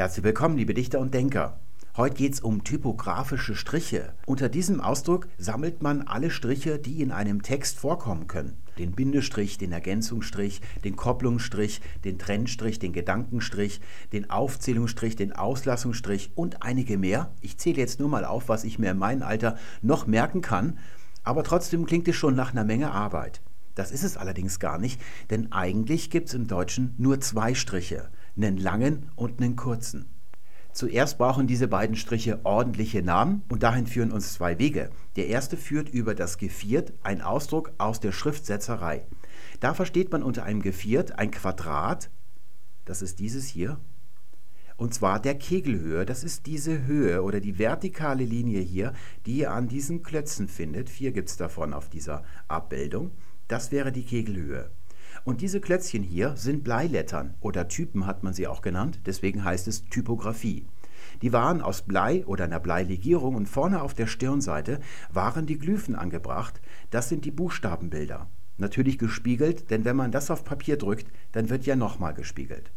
Herzlich willkommen, liebe Dichter und Denker. Heute geht es um typografische Striche. Unter diesem Ausdruck sammelt man alle Striche, die in einem Text vorkommen können. Den Bindestrich, den Ergänzungsstrich, den Kopplungsstrich, den Trennstrich, den Gedankenstrich, den Aufzählungsstrich, den Auslassungsstrich und einige mehr. Ich zähle jetzt nur mal auf, was ich mir in meinem Alter noch merken kann, aber trotzdem klingt es schon nach einer Menge Arbeit. Das ist es allerdings gar nicht, denn eigentlich gibt es im Deutschen nur zwei Striche einen langen und einen kurzen. Zuerst brauchen diese beiden Striche ordentliche Namen und dahin führen uns zwei Wege. Der erste führt über das Geviert, ein Ausdruck aus der Schriftsetzerei. Da versteht man unter einem Geviert ein Quadrat, das ist dieses hier, und zwar der Kegelhöhe. Das ist diese Höhe oder die vertikale Linie hier, die ihr an diesen Klötzen findet. Vier gibt es davon auf dieser Abbildung. Das wäre die Kegelhöhe. Und diese Klötzchen hier sind Bleilettern oder Typen hat man sie auch genannt, deswegen heißt es Typografie. Die waren aus Blei oder einer Bleilegierung und vorne auf der Stirnseite waren die Glyphen angebracht. Das sind die Buchstabenbilder. Natürlich gespiegelt, denn wenn man das auf Papier drückt, dann wird ja nochmal gespiegelt.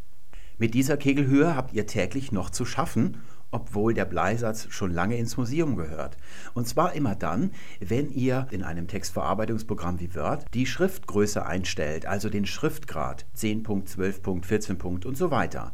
Mit dieser Kegelhöhe habt ihr täglich noch zu schaffen obwohl der Bleisatz schon lange ins Museum gehört. Und zwar immer dann, wenn ihr in einem Textverarbeitungsprogramm wie Word die Schriftgröße einstellt, also den Schriftgrad 10 Punkt, 12 Punkt, 14 Punkt und so weiter.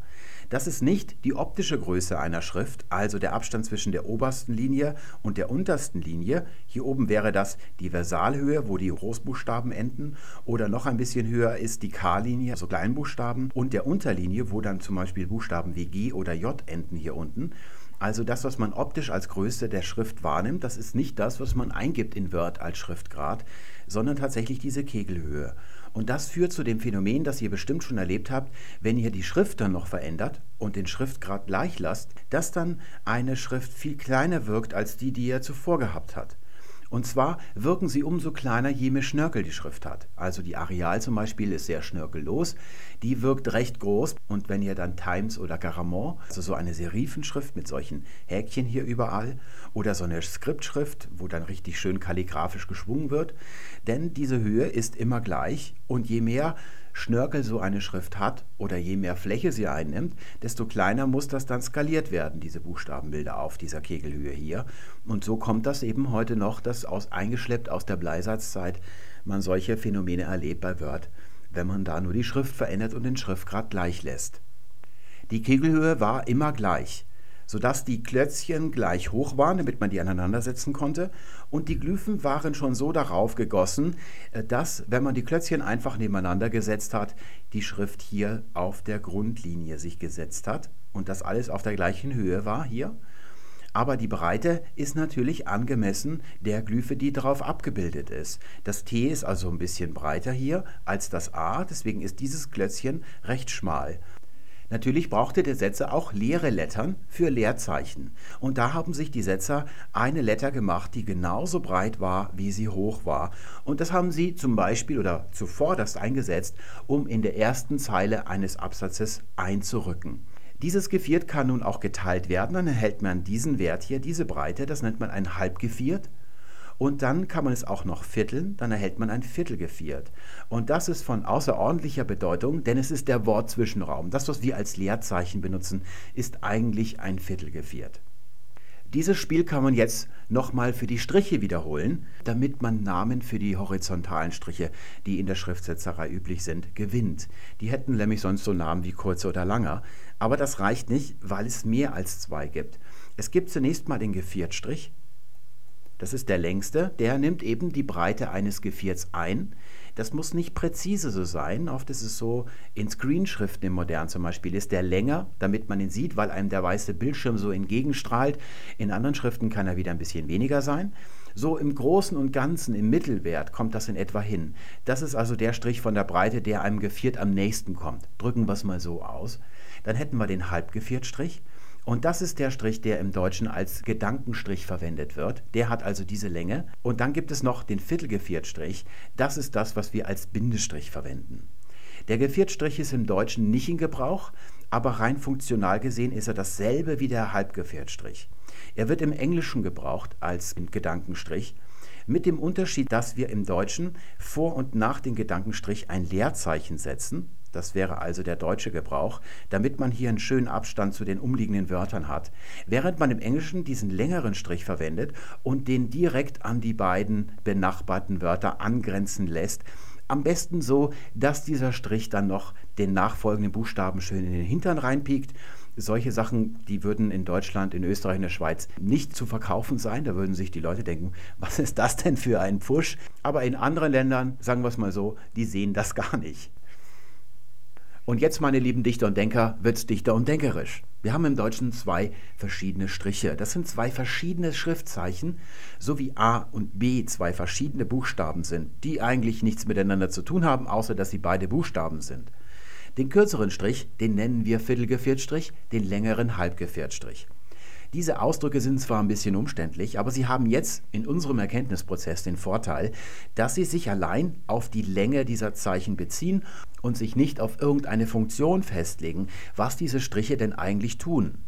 Das ist nicht die optische Größe einer Schrift, also der Abstand zwischen der obersten Linie und der untersten Linie. Hier oben wäre das die Versalhöhe, wo die Großbuchstaben enden. Oder noch ein bisschen höher ist die K-Linie, also Kleinbuchstaben, und der Unterlinie, wo dann zum Beispiel Buchstaben wie G oder J enden hier unten. Also das, was man optisch als Größe der Schrift wahrnimmt, das ist nicht das, was man eingibt in Word als Schriftgrad, sondern tatsächlich diese Kegelhöhe. Und das führt zu dem Phänomen, das ihr bestimmt schon erlebt habt, wenn ihr die Schrift dann noch verändert und den Schriftgrad gleich lasst, dass dann eine Schrift viel kleiner wirkt als die, die ihr zuvor gehabt habt. Und zwar wirken sie umso kleiner, je mehr Schnörkel die Schrift hat. Also die Areal zum Beispiel ist sehr schnörkellos, die wirkt recht groß. Und wenn ihr dann Times oder Garamond, also so eine Serifenschrift mit solchen Häkchen hier überall, oder so eine Skriptschrift, wo dann richtig schön kalligrafisch geschwungen wird, denn diese Höhe ist immer gleich und je mehr Schnörkel so eine Schrift hat oder je mehr Fläche sie einnimmt, desto kleiner muss das dann skaliert werden, diese Buchstabenbilder auf dieser Kegelhöhe hier. Und so kommt das eben heute noch, dass aus, eingeschleppt aus der Bleisatzzeit man solche Phänomene erlebt bei Word, wenn man da nur die Schrift verändert und den Schriftgrad gleich lässt. Die Kegelhöhe war immer gleich sodass die Klötzchen gleich hoch waren, damit man die aneinandersetzen konnte. Und die Glyphen waren schon so darauf gegossen, äh, dass, wenn man die Klötzchen einfach nebeneinander gesetzt hat, die Schrift hier auf der Grundlinie sich gesetzt hat und das alles auf der gleichen Höhe war hier. Aber die Breite ist natürlich angemessen der Glyphe, die darauf abgebildet ist. Das T ist also ein bisschen breiter hier als das A, deswegen ist dieses Klötzchen recht schmal. Natürlich brauchte der Setzer auch leere Lettern für Leerzeichen. Und da haben sich die Setzer eine Letter gemacht, die genauso breit war, wie sie hoch war. Und das haben sie zum Beispiel oder zuvorderst eingesetzt, um in der ersten Zeile eines Absatzes einzurücken. Dieses Geviert kann nun auch geteilt werden, dann erhält man diesen Wert hier, diese Breite, das nennt man ein Halbgeviert. Und dann kann man es auch noch vierteln, dann erhält man ein Viertelgeviert. Und das ist von außerordentlicher Bedeutung, denn es ist der Wortzwischenraum. Das, was wir als Leerzeichen benutzen, ist eigentlich ein Viertelgeviert. Dieses Spiel kann man jetzt nochmal für die Striche wiederholen, damit man Namen für die horizontalen Striche, die in der Schriftsetzerei üblich sind, gewinnt. Die hätten nämlich sonst so Namen wie kurzer oder langer. Aber das reicht nicht, weil es mehr als zwei gibt. Es gibt zunächst mal den Geviertstrich, das ist der längste, der nimmt eben die Breite eines Gevierts ein. Das muss nicht präzise so sein. Oft ist es so, in Screenschriften im Modern zum Beispiel ist der länger, damit man ihn sieht, weil einem der weiße Bildschirm so entgegenstrahlt. In anderen Schriften kann er wieder ein bisschen weniger sein. So im Großen und Ganzen, im Mittelwert kommt das in etwa hin. Das ist also der Strich von der Breite, der einem Geviert am nächsten kommt. Drücken wir es mal so aus. Dann hätten wir den Halbgeviertstrich. Und das ist der Strich, der im Deutschen als Gedankenstrich verwendet wird. Der hat also diese Länge. Und dann gibt es noch den Viertelgeviertstrich. Das ist das, was wir als Bindestrich verwenden. Der Geviertstrich ist im Deutschen nicht in Gebrauch, aber rein funktional gesehen ist er dasselbe wie der Halbgeviertstrich. Er wird im Englischen gebraucht als Gedankenstrich, mit dem Unterschied, dass wir im Deutschen vor und nach dem Gedankenstrich ein Leerzeichen setzen Das wäre also der deutsche Gebrauch, damit man hier einen schönen Abstand zu den umliegenden Wörtern hat. Während man im Englischen diesen längeren Strich verwendet und den direkt an die beiden benachbarten Wörter angrenzen lässt. Am besten so, dass dieser Strich dann noch den nachfolgenden Buchstaben schön in den Hintern reinpiekt solche Sachen, die würden in Deutschland, in Österreich, in der Schweiz nicht zu verkaufen sein. Da würden sich die Leute denken, was ist das denn für ein Pfusch? Aber in anderen Ländern, sagen wir es mal so, die sehen das gar nicht. Und jetzt, meine lieben Dichter und Denker, wird es dichter und denkerisch. Wir haben im Deutschen zwei verschiedene Striche. Das sind zwei verschiedene Schriftzeichen, so wie A und B zwei verschiedene Buchstaben sind, die eigentlich nichts miteinander zu tun haben, außer dass sie beide Buchstaben sind. Den kürzeren Strich, den nennen wir Viertelgeviertstrich, den längeren Halbgeviertstrich. Diese Ausdrücke sind zwar ein bisschen umständlich, aber sie haben jetzt in unserem Erkenntnisprozess den Vorteil, dass sie sich allein auf die Länge dieser Zeichen beziehen und sich nicht auf irgendeine Funktion festlegen, was diese Striche denn eigentlich tun.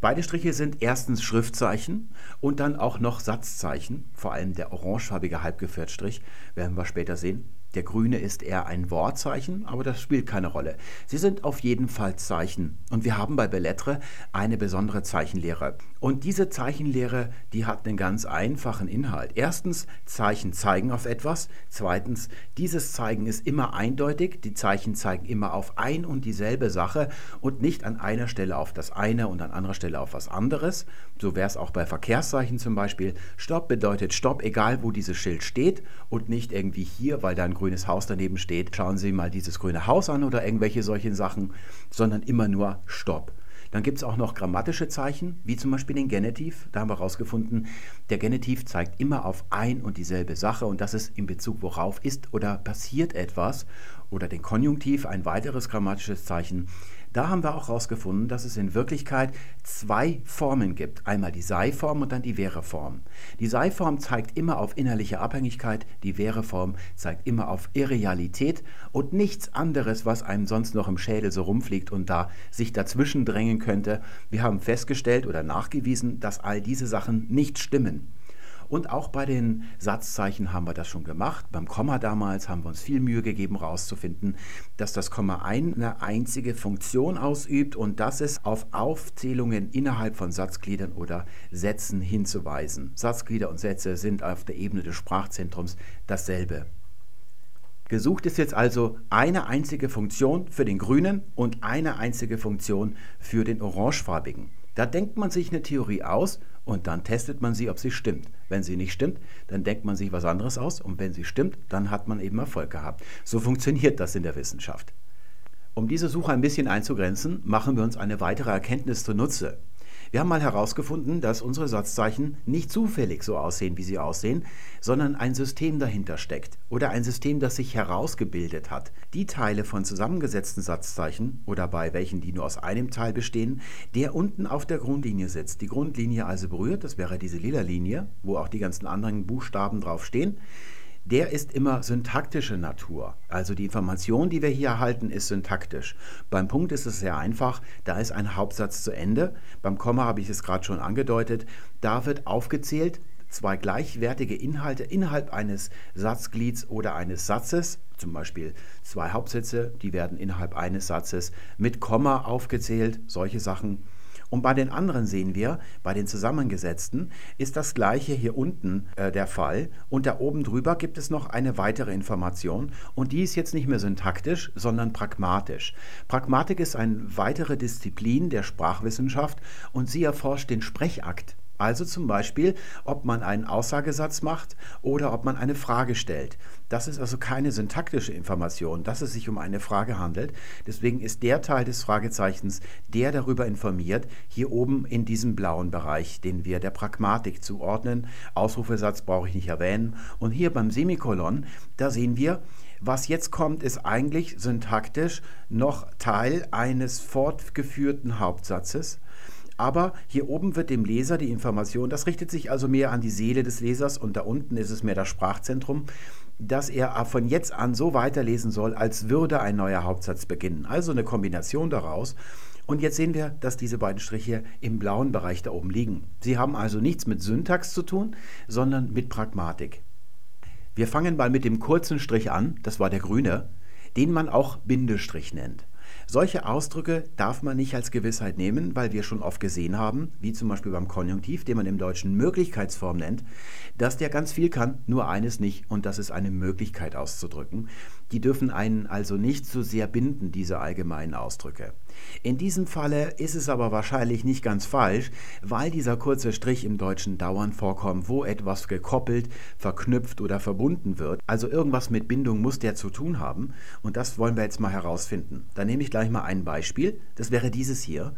Beide Striche sind erstens Schriftzeichen und dann auch noch Satzzeichen, vor allem der orangefarbige Halbgeviertstrich, werden wir später sehen. Der grüne ist eher ein Wortzeichen, aber das spielt keine Rolle. Sie sind auf jeden Fall Zeichen. Und wir haben bei Bellettre eine besondere Zeichenlehre. Und diese Zeichenlehre, die hat einen ganz einfachen Inhalt. Erstens, Zeichen zeigen auf etwas. Zweitens, dieses Zeigen ist immer eindeutig. Die Zeichen zeigen immer auf ein und dieselbe Sache und nicht an einer Stelle auf das eine und an anderer Stelle auf was anderes. So wäre es auch bei Verkehrszeichen zum Beispiel. Stopp bedeutet Stopp, egal wo dieses Schild steht und nicht irgendwie hier, weil da ein grünes Haus daneben steht, schauen Sie mal dieses grüne Haus an oder irgendwelche solchen Sachen, sondern immer nur Stopp. Dann gibt es auch noch grammatische Zeichen, wie zum Beispiel den Genitiv. Da haben wir herausgefunden, der Genitiv zeigt immer auf ein und dieselbe Sache und das ist in Bezug worauf ist oder passiert etwas. Oder den Konjunktiv, ein weiteres grammatisches Zeichen, da haben wir auch herausgefunden, dass es in Wirklichkeit zwei Formen gibt. Einmal die Sei-Form und dann die Wäre-Form. Die Sei-Form zeigt immer auf innerliche Abhängigkeit, die Wäre-Form zeigt immer auf Irrealität und nichts anderes, was einem sonst noch im Schädel so rumfliegt und da sich dazwischen drängen könnte. Wir haben festgestellt oder nachgewiesen, dass all diese Sachen nicht stimmen. Und auch bei den Satzzeichen haben wir das schon gemacht. Beim Komma damals haben wir uns viel Mühe gegeben, herauszufinden, dass das Komma eine einzige Funktion ausübt und das ist auf Aufzählungen innerhalb von Satzgliedern oder Sätzen hinzuweisen. Satzglieder und Sätze sind auf der Ebene des Sprachzentrums dasselbe. Gesucht ist jetzt also eine einzige Funktion für den grünen und eine einzige Funktion für den orangefarbigen. Da denkt man sich eine Theorie aus und dann testet man sie, ob sie stimmt. Wenn sie nicht stimmt, dann denkt man sich was anderes aus und wenn sie stimmt, dann hat man eben Erfolg gehabt. So funktioniert das in der Wissenschaft. Um diese Suche ein bisschen einzugrenzen, machen wir uns eine weitere Erkenntnis zunutze. Wir haben mal herausgefunden, dass unsere Satzzeichen nicht zufällig so aussehen, wie sie aussehen, sondern ein System dahinter steckt oder ein System, das sich herausgebildet hat. Die Teile von zusammengesetzten Satzzeichen oder bei welchen die nur aus einem Teil bestehen, der unten auf der Grundlinie sitzt. Die Grundlinie also berührt, das wäre diese lila Linie, wo auch die ganzen anderen Buchstaben drauf stehen der ist immer syntaktische Natur. Also die Information, die wir hier erhalten, ist syntaktisch. Beim Punkt ist es sehr einfach, da ist ein Hauptsatz zu Ende. Beim Komma habe ich es gerade schon angedeutet, da wird aufgezählt, zwei gleichwertige Inhalte innerhalb eines Satzglieds oder eines Satzes, zum Beispiel zwei Hauptsätze, die werden innerhalb eines Satzes mit Komma aufgezählt, solche Sachen. Und bei den anderen sehen wir, bei den zusammengesetzten ist das gleiche hier unten äh, der Fall. Und da oben drüber gibt es noch eine weitere Information. Und die ist jetzt nicht mehr syntaktisch, sondern pragmatisch. Pragmatik ist eine weitere Disziplin der Sprachwissenschaft und sie erforscht den Sprechakt. Also zum Beispiel, ob man einen Aussagesatz macht oder ob man eine Frage stellt. Das ist also keine syntaktische Information, dass es sich um eine Frage handelt. Deswegen ist der Teil des Fragezeichens, der darüber informiert, hier oben in diesem blauen Bereich, den wir der Pragmatik zuordnen. Ausrufesatz brauche ich nicht erwähnen. Und hier beim Semikolon, da sehen wir, was jetzt kommt, ist eigentlich syntaktisch noch Teil eines fortgeführten Hauptsatzes. Aber hier oben wird dem Leser die Information, das richtet sich also mehr an die Seele des Lesers und da unten ist es mehr das Sprachzentrum, dass er von jetzt an so weiterlesen soll, als würde ein neuer Hauptsatz beginnen. Also eine Kombination daraus. Und jetzt sehen wir, dass diese beiden Striche im blauen Bereich da oben liegen. Sie haben also nichts mit Syntax zu tun, sondern mit Pragmatik. Wir fangen mal mit dem kurzen Strich an, das war der grüne. den man auch Bindestrich nennt. Solche Ausdrücke darf man nicht als Gewissheit nehmen, weil wir schon oft gesehen haben, wie zum Beispiel beim Konjunktiv, den man im Deutschen Möglichkeitsform nennt, dass der ganz viel kann, nur eines nicht, und das ist eine Möglichkeit auszudrücken. Die dürfen einen also nicht so sehr binden, diese allgemeinen Ausdrücke. In diesem Falle ist es aber wahrscheinlich nicht ganz falsch, weil dieser kurze Strich im Deutschen dauernd vorkommt, wo etwas gekoppelt, verknüpft oder verbunden wird. Also irgendwas mit Bindung muss der zu tun haben und das wollen wir jetzt mal herausfinden. Da nehme ich gleich mal ein Beispiel, das wäre dieses hier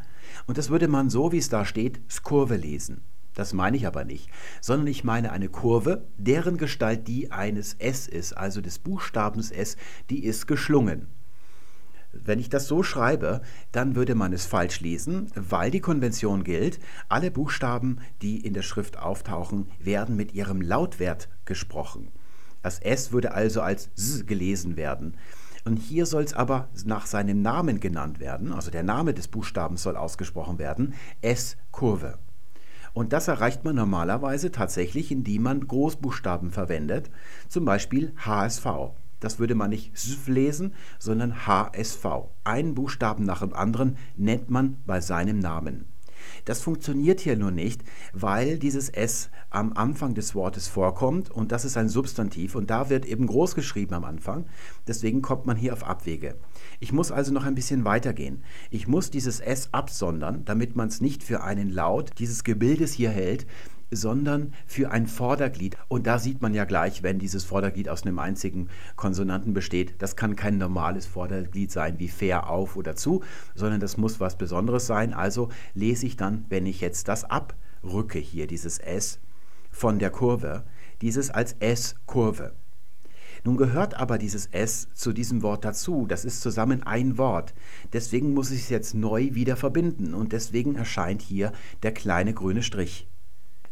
und das würde man so, wie es da steht, Skurve lesen. Das meine ich aber nicht, sondern ich meine eine Kurve, deren Gestalt die eines S ist, also des Buchstabens S, die ist geschlungen. Wenn ich das so schreibe, dann würde man es falsch lesen, weil die Konvention gilt, alle Buchstaben, die in der Schrift auftauchen, werden mit ihrem Lautwert gesprochen. Das S würde also als S gelesen werden. Und hier soll es aber nach seinem Namen genannt werden, also der Name des Buchstabens soll ausgesprochen werden, S-Kurve. Und das erreicht man normalerweise tatsächlich, indem man Großbuchstaben verwendet, zum Beispiel HSV. Das würde man nicht SV lesen, sondern HSV. Einen Buchstaben nach dem anderen nennt man bei seinem Namen. Das funktioniert hier nur nicht, weil dieses S am Anfang des Wortes vorkommt und das ist ein Substantiv und da wird eben groß geschrieben am Anfang. Deswegen kommt man hier auf Abwege. Ich muss also noch ein bisschen weitergehen. Ich muss dieses S absondern, damit man es nicht für einen Laut dieses Gebildes hier hält, sondern für ein Vorderglied. Und da sieht man ja gleich, wenn dieses Vorderglied aus einem einzigen Konsonanten besteht, das kann kein normales Vorderglied sein wie fair auf oder zu, sondern das muss was Besonderes sein. Also lese ich dann, wenn ich jetzt das abrücke hier, dieses S von der Kurve, dieses als S-Kurve. Nun gehört aber dieses S zu diesem Wort dazu. Das ist zusammen ein Wort. Deswegen muss ich es jetzt neu wieder verbinden und deswegen erscheint hier der kleine grüne Strich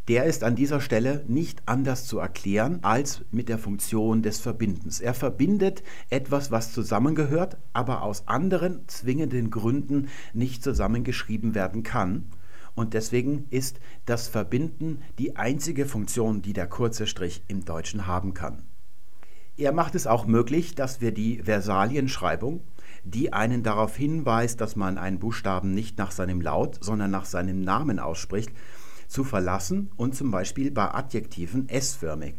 der ist an dieser Stelle nicht anders zu erklären als mit der Funktion des Verbindens. Er verbindet etwas, was zusammengehört, aber aus anderen zwingenden Gründen nicht zusammengeschrieben werden kann. Und deswegen ist das Verbinden die einzige Funktion, die der kurze Strich im Deutschen haben kann. Er macht es auch möglich, dass wir die Versalienschreibung, die einen darauf hinweist, dass man einen Buchstaben nicht nach seinem Laut, sondern nach seinem Namen ausspricht, zu verlassen und zum Beispiel bei Adjektiven S-förmig.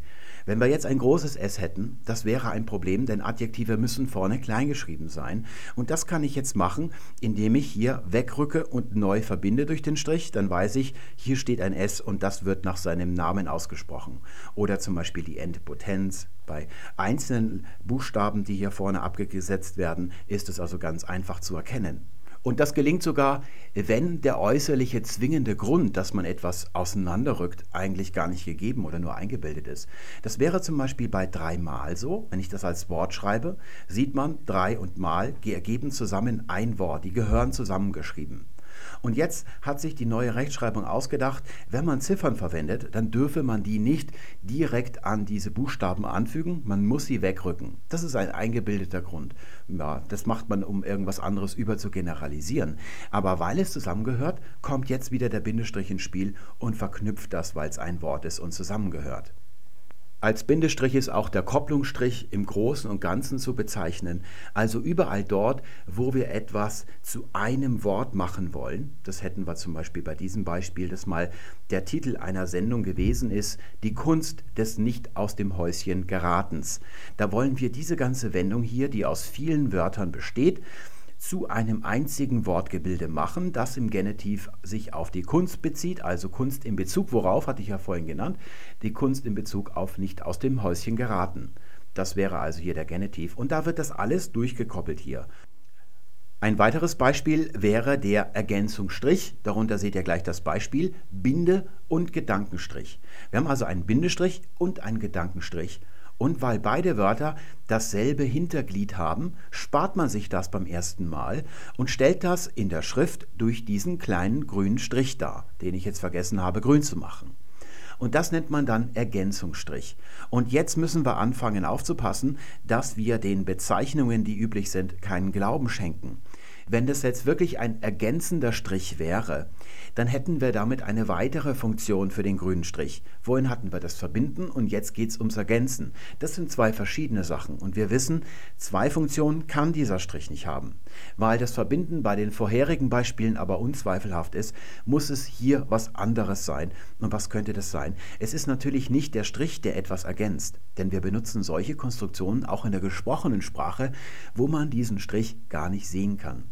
Wenn wir jetzt ein großes S hätten, das wäre ein Problem, denn Adjektive müssen vorne kleingeschrieben sein. Und das kann ich jetzt machen, indem ich hier wegrücke und neu verbinde durch den Strich. Dann weiß ich, hier steht ein S und das wird nach seinem Namen ausgesprochen. Oder zum Beispiel die Endpotenz. Bei einzelnen Buchstaben, die hier vorne abgesetzt werden, ist es also ganz einfach zu erkennen. Und das gelingt sogar, wenn der äußerliche zwingende Grund, dass man etwas auseinanderrückt, eigentlich gar nicht gegeben oder nur eingebildet ist. Das wäre zum Beispiel bei dreimal so. Wenn ich das als Wort schreibe, sieht man drei und mal ergeben zusammen ein Wort. Die gehören zusammengeschrieben. Und jetzt hat sich die neue Rechtschreibung ausgedacht, wenn man Ziffern verwendet, dann dürfe man die nicht direkt an diese Buchstaben anfügen, man muss sie wegrücken. Das ist ein eingebildeter Grund. Ja, das macht man, um irgendwas anderes überzugeneralisieren. Aber weil es zusammengehört, kommt jetzt wieder der Bindestrich ins Spiel und verknüpft das, weil es ein Wort ist und zusammengehört. Als Bindestrich ist auch der Kopplungsstrich im Großen und Ganzen zu bezeichnen, also überall dort, wo wir etwas zu einem Wort machen wollen. Das hätten wir zum Beispiel bei diesem Beispiel, das mal der Titel einer Sendung gewesen ist, die Kunst des Nicht aus dem Häuschen geratens. Da wollen wir diese ganze Wendung hier, die aus vielen Wörtern besteht, zu einem einzigen Wortgebilde machen, das im Genitiv sich auf die Kunst bezieht, also Kunst in Bezug, worauf hatte ich ja vorhin genannt, die Kunst in Bezug auf nicht aus dem Häuschen geraten. Das wäre also hier der Genitiv. Und da wird das alles durchgekoppelt hier. Ein weiteres Beispiel wäre der Ergänzungsstrich. Darunter seht ihr gleich das Beispiel Binde und Gedankenstrich. Wir haben also einen Bindestrich und einen Gedankenstrich. Und weil beide Wörter dasselbe Hinterglied haben, spart man sich das beim ersten Mal und stellt das in der Schrift durch diesen kleinen grünen Strich dar, den ich jetzt vergessen habe grün zu machen. Und das nennt man dann Ergänzungsstrich. Und jetzt müssen wir anfangen aufzupassen, dass wir den Bezeichnungen, die üblich sind, keinen Glauben schenken. Wenn das jetzt wirklich ein ergänzender Strich wäre, dann hätten wir damit eine weitere Funktion für den grünen Strich. Vorhin hatten wir das Verbinden und jetzt geht es ums Ergänzen. Das sind zwei verschiedene Sachen und wir wissen, zwei Funktionen kann dieser Strich nicht haben. Weil das Verbinden bei den vorherigen Beispielen aber unzweifelhaft ist, muss es hier was anderes sein. Und was könnte das sein? Es ist natürlich nicht der Strich, der etwas ergänzt, denn wir benutzen solche Konstruktionen auch in der gesprochenen Sprache, wo man diesen Strich gar nicht sehen kann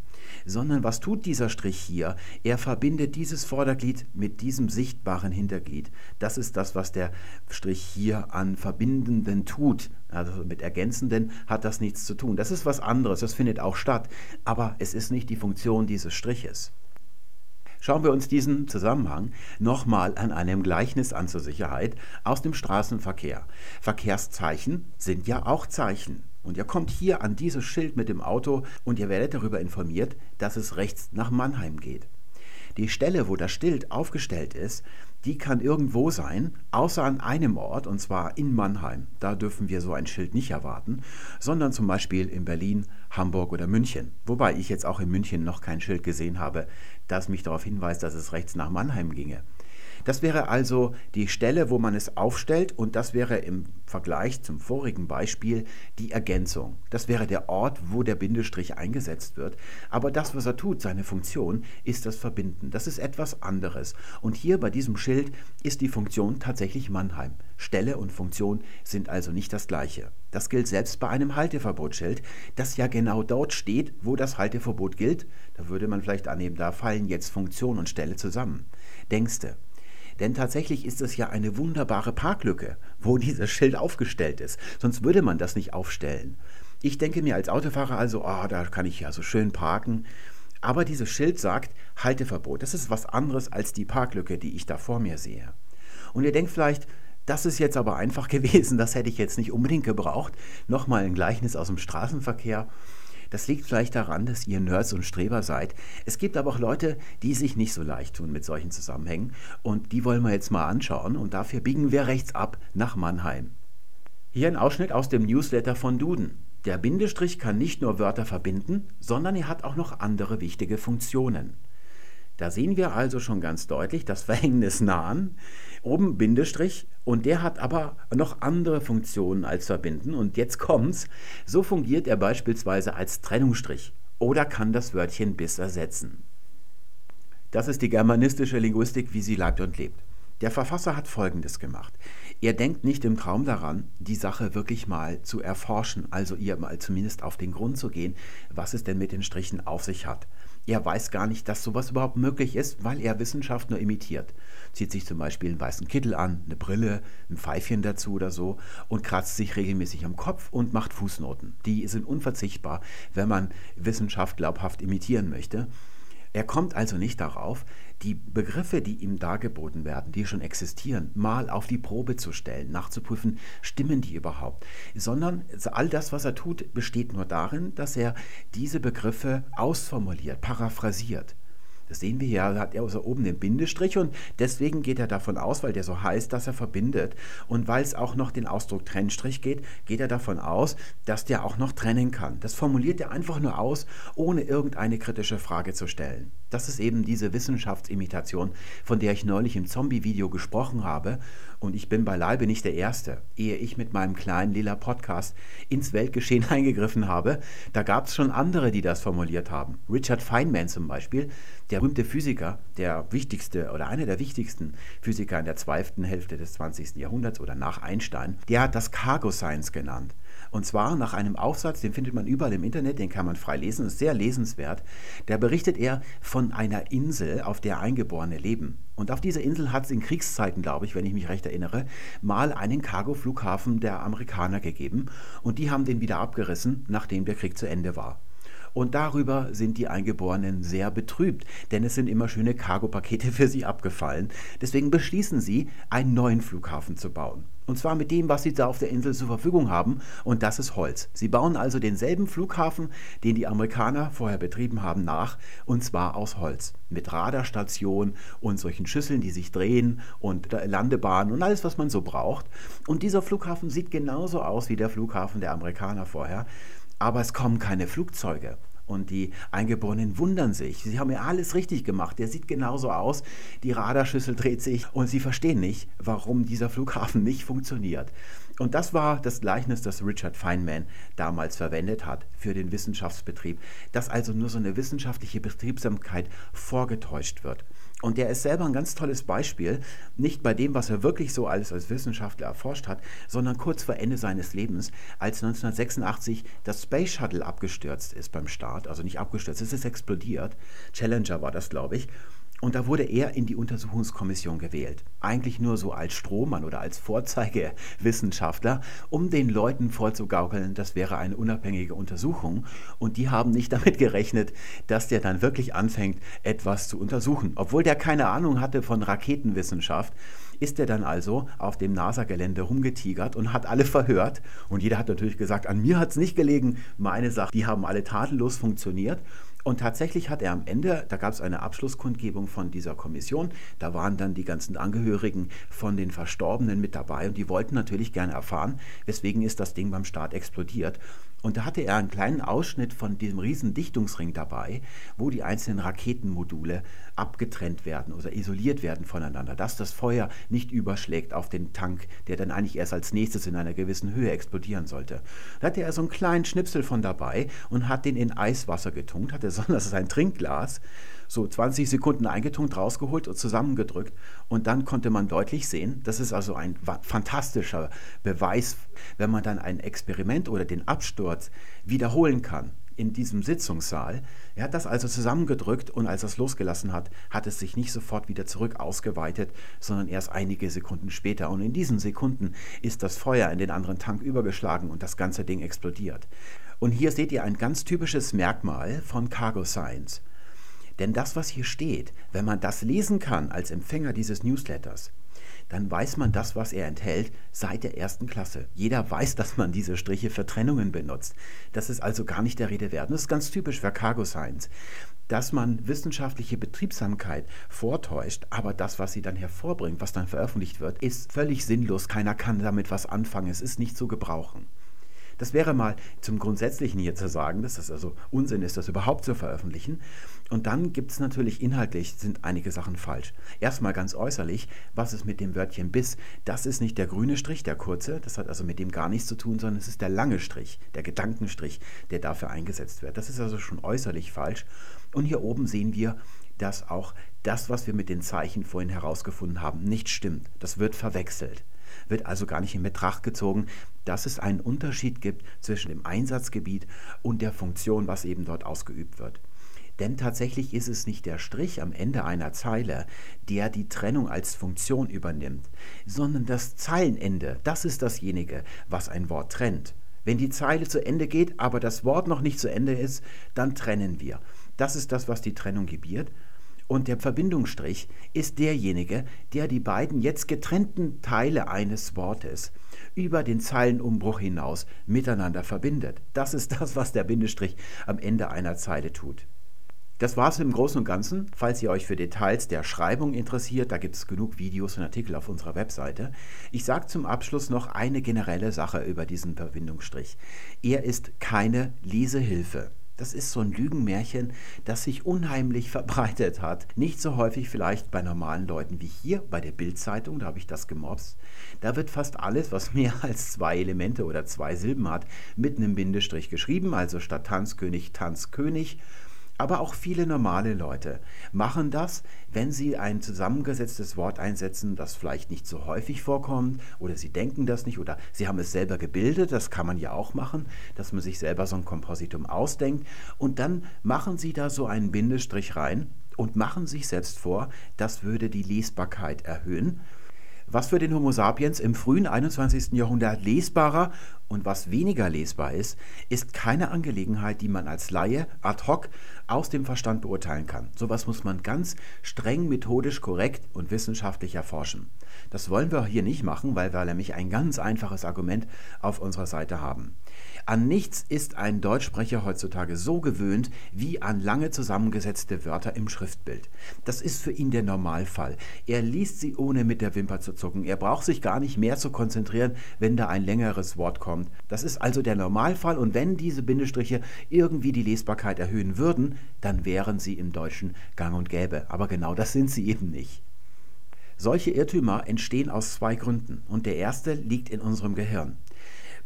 sondern was tut dieser Strich hier? Er verbindet dieses Vorderglied mit diesem sichtbaren Hinterglied. Das ist das, was der Strich hier an Verbindenden tut. Also mit Ergänzenden hat das nichts zu tun. Das ist was anderes, das findet auch statt, aber es ist nicht die Funktion dieses Striches. Schauen wir uns diesen Zusammenhang nochmal an einem Gleichnis an zur Sicherheit aus dem Straßenverkehr. Verkehrszeichen sind ja auch Zeichen. Und ihr kommt hier an dieses Schild mit dem Auto und ihr werdet darüber informiert, dass es rechts nach Mannheim geht. Die Stelle, wo das Schild aufgestellt ist, die kann irgendwo sein, außer an einem Ort, und zwar in Mannheim. Da dürfen wir so ein Schild nicht erwarten, sondern zum Beispiel in Berlin, Hamburg oder München. Wobei ich jetzt auch in München noch kein Schild gesehen habe, das mich darauf hinweist, dass es rechts nach Mannheim ginge. Das wäre also die Stelle, wo man es aufstellt und das wäre im Vergleich zum vorigen Beispiel die Ergänzung. Das wäre der Ort, wo der Bindestrich eingesetzt wird. Aber das, was er tut, seine Funktion, ist das Verbinden. Das ist etwas anderes. Und hier bei diesem Schild ist die Funktion tatsächlich Mannheim. Stelle und Funktion sind also nicht das gleiche. Das gilt selbst bei einem Halteverbotsschild, das ja genau dort steht, wo das Halteverbot gilt. Da würde man vielleicht annehmen, da fallen jetzt Funktion und Stelle zusammen. Denkste, denn tatsächlich ist es ja eine wunderbare Parklücke, wo dieses Schild aufgestellt ist. Sonst würde man das nicht aufstellen. Ich denke mir als Autofahrer also, oh, da kann ich ja so schön parken. Aber dieses Schild sagt Halteverbot. Das ist was anderes als die Parklücke, die ich da vor mir sehe. Und ihr denkt vielleicht, das ist jetzt aber einfach gewesen, das hätte ich jetzt nicht unbedingt gebraucht. Nochmal ein Gleichnis aus dem Straßenverkehr. Das liegt vielleicht daran, dass ihr Nerds und Streber seid. Es gibt aber auch Leute, die sich nicht so leicht tun mit solchen Zusammenhängen. Und die wollen wir jetzt mal anschauen. Und dafür biegen wir rechts ab nach Mannheim. Hier ein Ausschnitt aus dem Newsletter von Duden. Der Bindestrich kann nicht nur Wörter verbinden, sondern er hat auch noch andere wichtige Funktionen. Da sehen wir also schon ganz deutlich das Verhängnis nahen. Oben Bindestrich und der hat aber noch andere Funktionen als verbinden. Und jetzt kommt's. So fungiert er beispielsweise als Trennungsstrich oder kann das Wörtchen bis ersetzen. Das ist die germanistische Linguistik, wie sie leibt und lebt. Der Verfasser hat Folgendes gemacht. Er denkt nicht im Traum daran, die Sache wirklich mal zu erforschen, also ihr mal zumindest auf den Grund zu gehen, was es denn mit den Strichen auf sich hat. Er weiß gar nicht, dass sowas überhaupt möglich ist, weil er Wissenschaft nur imitiert. Zieht sich zum Beispiel einen weißen Kittel an, eine Brille, ein Pfeifchen dazu oder so und kratzt sich regelmäßig am Kopf und macht Fußnoten. Die sind unverzichtbar, wenn man Wissenschaft glaubhaft imitieren möchte. Er kommt also nicht darauf, die Begriffe, die ihm dargeboten werden, die schon existieren, mal auf die Probe zu stellen, nachzuprüfen, stimmen die überhaupt, sondern all das, was er tut, besteht nur darin, dass er diese Begriffe ausformuliert, paraphrasiert. Das sehen wir hier, da hat er also oben den Bindestrich und deswegen geht er davon aus, weil der so heißt, dass er verbindet. Und weil es auch noch den Ausdruck Trennstrich geht, geht er davon aus, dass der auch noch trennen kann. Das formuliert er einfach nur aus, ohne irgendeine kritische Frage zu stellen. Das ist eben diese Wissenschaftsimitation, von der ich neulich im Zombie-Video gesprochen habe. Und ich bin beileibe nicht der Erste. Ehe ich mit meinem kleinen lila Podcast ins Weltgeschehen eingegriffen habe, da gab es schon andere, die das formuliert haben. Richard Feynman zum Beispiel, der berühmte Physiker, der wichtigste oder einer der wichtigsten Physiker in der zweiten Hälfte des 20. Jahrhunderts oder nach Einstein, der hat das Cargo Science genannt. Und zwar nach einem Aufsatz, den findet man überall im Internet, den kann man frei lesen, ist sehr lesenswert. Da berichtet er von einer Insel, auf der Eingeborene leben. Und auf dieser Insel hat es in Kriegszeiten, glaube ich, wenn ich mich recht erinnere, mal einen Cargo-Flughafen der Amerikaner gegeben. Und die haben den wieder abgerissen, nachdem der Krieg zu Ende war. Und darüber sind die Eingeborenen sehr betrübt, denn es sind immer schöne Cargopakete für sie abgefallen. Deswegen beschließen sie, einen neuen Flughafen zu bauen. Und zwar mit dem, was sie da auf der Insel zur Verfügung haben, und das ist Holz. Sie bauen also denselben Flughafen, den die Amerikaner vorher betrieben haben, nach, und zwar aus Holz. Mit Radarstation und solchen Schüsseln, die sich drehen und Landebahnen und alles, was man so braucht. Und dieser Flughafen sieht genauso aus wie der Flughafen der Amerikaner vorher aber es kommen keine Flugzeuge. Und die Eingeborenen wundern sich. Sie haben ja alles richtig gemacht. Der sieht genauso aus. Die Radarschüssel dreht sich und sie verstehen nicht, warum dieser Flughafen nicht funktioniert. Und das war das Gleichnis, das Richard Feynman damals verwendet hat für den Wissenschaftsbetrieb, dass also nur so eine wissenschaftliche Betriebsamkeit vorgetäuscht wird. Und der ist selber ein ganz tolles Beispiel, nicht bei dem, was er wirklich so alles als Wissenschaftler erforscht hat, sondern kurz vor Ende seines Lebens, als 1986 das Space Shuttle abgestürzt ist beim Start, also nicht abgestürzt, es ist explodiert. Challenger war das, glaube ich. Und da wurde er in die Untersuchungskommission gewählt. Eigentlich nur so als Strohmann oder als Vorzeigewissenschaftler, um den Leuten vorzugaukeln, das wäre eine unabhängige Untersuchung. Und die haben nicht damit gerechnet, dass der dann wirklich anfängt, etwas zu untersuchen. Obwohl der keine Ahnung hatte von Raketenwissenschaft, ist er dann also auf dem NASA-Gelände rumgetigert und hat alle verhört. Und jeder hat natürlich gesagt, an mir hat es nicht gelegen, meine Sache, die haben alle tadellos funktioniert. Und tatsächlich hat er am Ende, da gab es eine Abschlusskundgebung von dieser Kommission, da waren dann die ganzen Angehörigen von den Verstorbenen mit dabei und die wollten natürlich gerne erfahren, weswegen ist das Ding beim Start explodiert. Und da hatte er einen kleinen Ausschnitt von diesem riesen Dichtungsring dabei, wo die einzelnen Raketenmodule abgetrennt werden oder isoliert werden voneinander, dass das Feuer nicht überschlägt auf den Tank, der dann eigentlich erst als nächstes in einer gewissen Höhe explodieren sollte. Da hatte er so einen kleinen Schnipsel von dabei und hat den in Eiswasser getunkt, hatte so, das ist ein Trinkglas, so 20 Sekunden eingetunkt, rausgeholt und zusammengedrückt. Und dann konnte man deutlich sehen, das ist also ein fantastischer Beweis, wenn man dann ein Experiment oder den Absturz wiederholen kann in diesem Sitzungssaal. Er hat das also zusammengedrückt und als er es losgelassen hat, hat es sich nicht sofort wieder zurück ausgeweitet, sondern erst einige Sekunden später. Und in diesen Sekunden ist das Feuer in den anderen Tank übergeschlagen und das ganze Ding explodiert. Und hier seht ihr ein ganz typisches Merkmal von Cargo Science. Denn das, was hier steht, wenn man das lesen kann als Empfänger dieses Newsletters, dann weiß man das, was er enthält, seit der ersten Klasse. Jeder weiß, dass man diese Striche für Trennungen benutzt. Das ist also gar nicht der Rede wert. Das ist ganz typisch für Cargo Science dass man wissenschaftliche Betriebsamkeit vortäuscht, aber das, was sie dann hervorbringt, was dann veröffentlicht wird, ist völlig sinnlos. Keiner kann damit was anfangen. Es ist nicht zu gebrauchen. Das wäre mal zum Grundsätzlichen hier zu sagen, dass das also Unsinn ist, das überhaupt zu veröffentlichen. Und dann gibt es natürlich inhaltlich sind einige Sachen falsch. Erstmal ganz äußerlich, was ist mit dem Wörtchen bis? Das ist nicht der grüne Strich, der kurze, das hat also mit dem gar nichts zu tun, sondern es ist der lange Strich, der Gedankenstrich, der dafür eingesetzt wird. Das ist also schon äußerlich falsch. Und hier oben sehen wir, dass auch das, was wir mit den Zeichen vorhin herausgefunden haben, nicht stimmt. Das wird verwechselt wird also gar nicht in Betracht gezogen, dass es einen Unterschied gibt zwischen dem Einsatzgebiet und der Funktion, was eben dort ausgeübt wird. Denn tatsächlich ist es nicht der Strich am Ende einer Zeile, der die Trennung als Funktion übernimmt, sondern das Zeilenende, das ist dasjenige, was ein Wort trennt. Wenn die Zeile zu Ende geht, aber das Wort noch nicht zu Ende ist, dann trennen wir. Das ist das, was die Trennung gebiert. Und der Verbindungsstrich ist derjenige, der die beiden jetzt getrennten Teile eines Wortes über den Zeilenumbruch hinaus miteinander verbindet. Das ist das, was der Bindestrich am Ende einer Zeile tut. Das war es im Großen und Ganzen. Falls ihr euch für Details der Schreibung interessiert, da gibt es genug Videos und Artikel auf unserer Webseite. Ich sage zum Abschluss noch eine generelle Sache über diesen Verbindungsstrich. Er ist keine Lesehilfe. Das ist so ein Lügenmärchen, das sich unheimlich verbreitet hat. Nicht so häufig vielleicht bei normalen Leuten wie hier bei der Bildzeitung, da habe ich das gemobst. Da wird fast alles, was mehr als zwei Elemente oder zwei Silben hat, mit einem Bindestrich geschrieben, also statt Tanzkönig Tanzkönig aber auch viele normale Leute machen das, wenn sie ein zusammengesetztes Wort einsetzen, das vielleicht nicht so häufig vorkommt oder sie denken das nicht oder sie haben es selber gebildet, das kann man ja auch machen, dass man sich selber so ein Kompositum ausdenkt und dann machen sie da so einen Bindestrich rein und machen sich selbst vor, das würde die Lesbarkeit erhöhen was für den Homo sapiens im frühen 21. Jahrhundert lesbarer und was weniger lesbar ist, ist keine Angelegenheit, die man als Laie ad hoc aus dem Verstand beurteilen kann. Sowas muss man ganz streng methodisch korrekt und wissenschaftlich erforschen. Das wollen wir hier nicht machen, weil wir nämlich ein ganz einfaches Argument auf unserer Seite haben. An nichts ist ein Deutschsprecher heutzutage so gewöhnt wie an lange zusammengesetzte Wörter im Schriftbild. Das ist für ihn der Normalfall. Er liest sie ohne mit der Wimper zu zucken. Er braucht sich gar nicht mehr zu konzentrieren, wenn da ein längeres Wort kommt. Das ist also der Normalfall und wenn diese Bindestriche irgendwie die Lesbarkeit erhöhen würden, dann wären sie im Deutschen gang und gäbe. Aber genau das sind sie eben nicht. Solche Irrtümer entstehen aus zwei Gründen und der erste liegt in unserem Gehirn.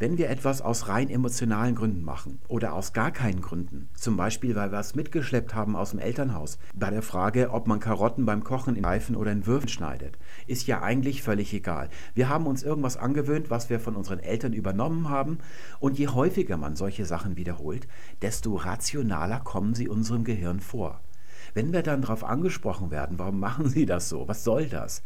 Wenn wir etwas aus rein emotionalen Gründen machen oder aus gar keinen Gründen, zum Beispiel weil wir es mitgeschleppt haben aus dem Elternhaus, bei der Frage, ob man Karotten beim Kochen in Reifen oder in Würfeln schneidet, ist ja eigentlich völlig egal. Wir haben uns irgendwas angewöhnt, was wir von unseren Eltern übernommen haben und je häufiger man solche Sachen wiederholt, desto rationaler kommen sie unserem Gehirn vor. Wenn wir dann darauf angesprochen werden, warum machen Sie das so, was soll das,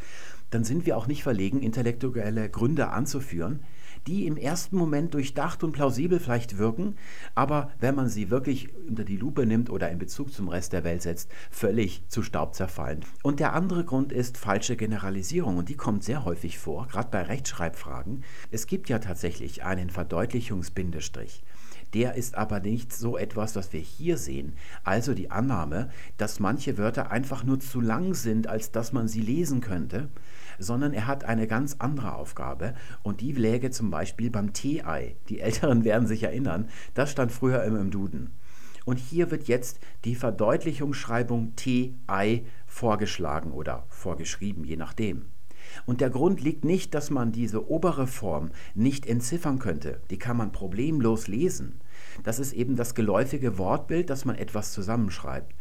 dann sind wir auch nicht verlegen, intellektuelle Gründe anzuführen, die im ersten Moment durchdacht und plausibel vielleicht wirken, aber wenn man sie wirklich unter die Lupe nimmt oder in Bezug zum Rest der Welt setzt, völlig zu Staub zerfallen. Und der andere Grund ist falsche Generalisierung und die kommt sehr häufig vor, gerade bei Rechtschreibfragen. Es gibt ja tatsächlich einen Verdeutlichungsbindestrich. Der ist aber nicht so etwas, was wir hier sehen. Also die Annahme, dass manche Wörter einfach nur zu lang sind, als dass man sie lesen könnte sondern er hat eine ganz andere Aufgabe und die läge zum Beispiel beim T-Ei. Die Älteren werden sich erinnern, das stand früher immer im Duden. Und hier wird jetzt die Verdeutlichungsschreibung T-Ei vorgeschlagen oder vorgeschrieben, je nachdem. Und der Grund liegt nicht, dass man diese obere Form nicht entziffern könnte. Die kann man problemlos lesen. Das ist eben das geläufige Wortbild, dass man etwas zusammenschreibt.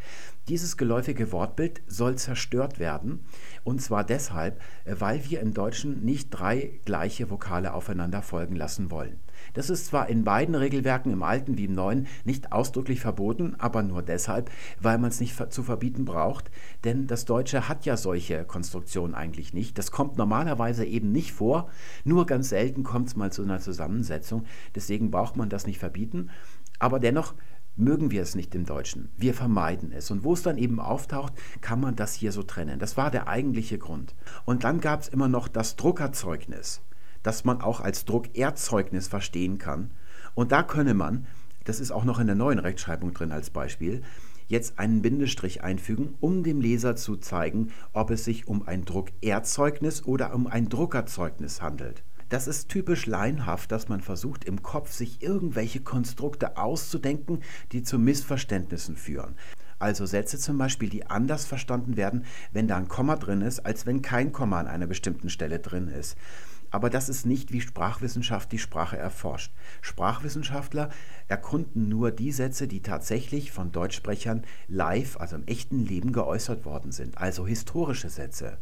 Dieses geläufige Wortbild soll zerstört werden, und zwar deshalb, äh, weil wir im Deutschen nicht drei gleiche Vokale aufeinander folgen lassen wollen. Das ist zwar in beiden Regelwerken, im alten wie im neuen, nicht ausdrücklich verboten, aber nur deshalb, weil man es nicht zu verbieten braucht, denn das Deutsche hat ja solche Konstruktionen eigentlich nicht. Das kommt normalerweise eben nicht vor, nur ganz selten kommt es mal zu einer Zusammensetzung, deswegen braucht man das nicht verbieten, aber dennoch mögen wir es nicht im Deutschen. Wir vermeiden es. Und wo es dann eben auftaucht, kann man das hier so trennen. Das war der eigentliche Grund. Und dann gab es immer noch das Druckerzeugnis, das man auch als Druckerzeugnis verstehen kann. Und da könne man, das ist auch noch in der neuen Rechtschreibung drin als Beispiel, jetzt einen Bindestrich einfügen, um dem Leser zu zeigen, ob es sich um ein Druckerzeugnis oder um ein Druckerzeugnis handelt. Das ist typisch laienhaft, dass man versucht, im Kopf sich irgendwelche Konstrukte auszudenken, die zu Missverständnissen führen. Also Sätze zum Beispiel, die anders verstanden werden, wenn da ein Komma drin ist, als wenn kein Komma an einer bestimmten Stelle drin ist. Aber das ist nicht, wie Sprachwissenschaft die Sprache erforscht. Sprachwissenschaftler erkunden nur die Sätze, die tatsächlich von Deutschsprechern live, also im echten Leben geäußert worden sind, also historische Sätze.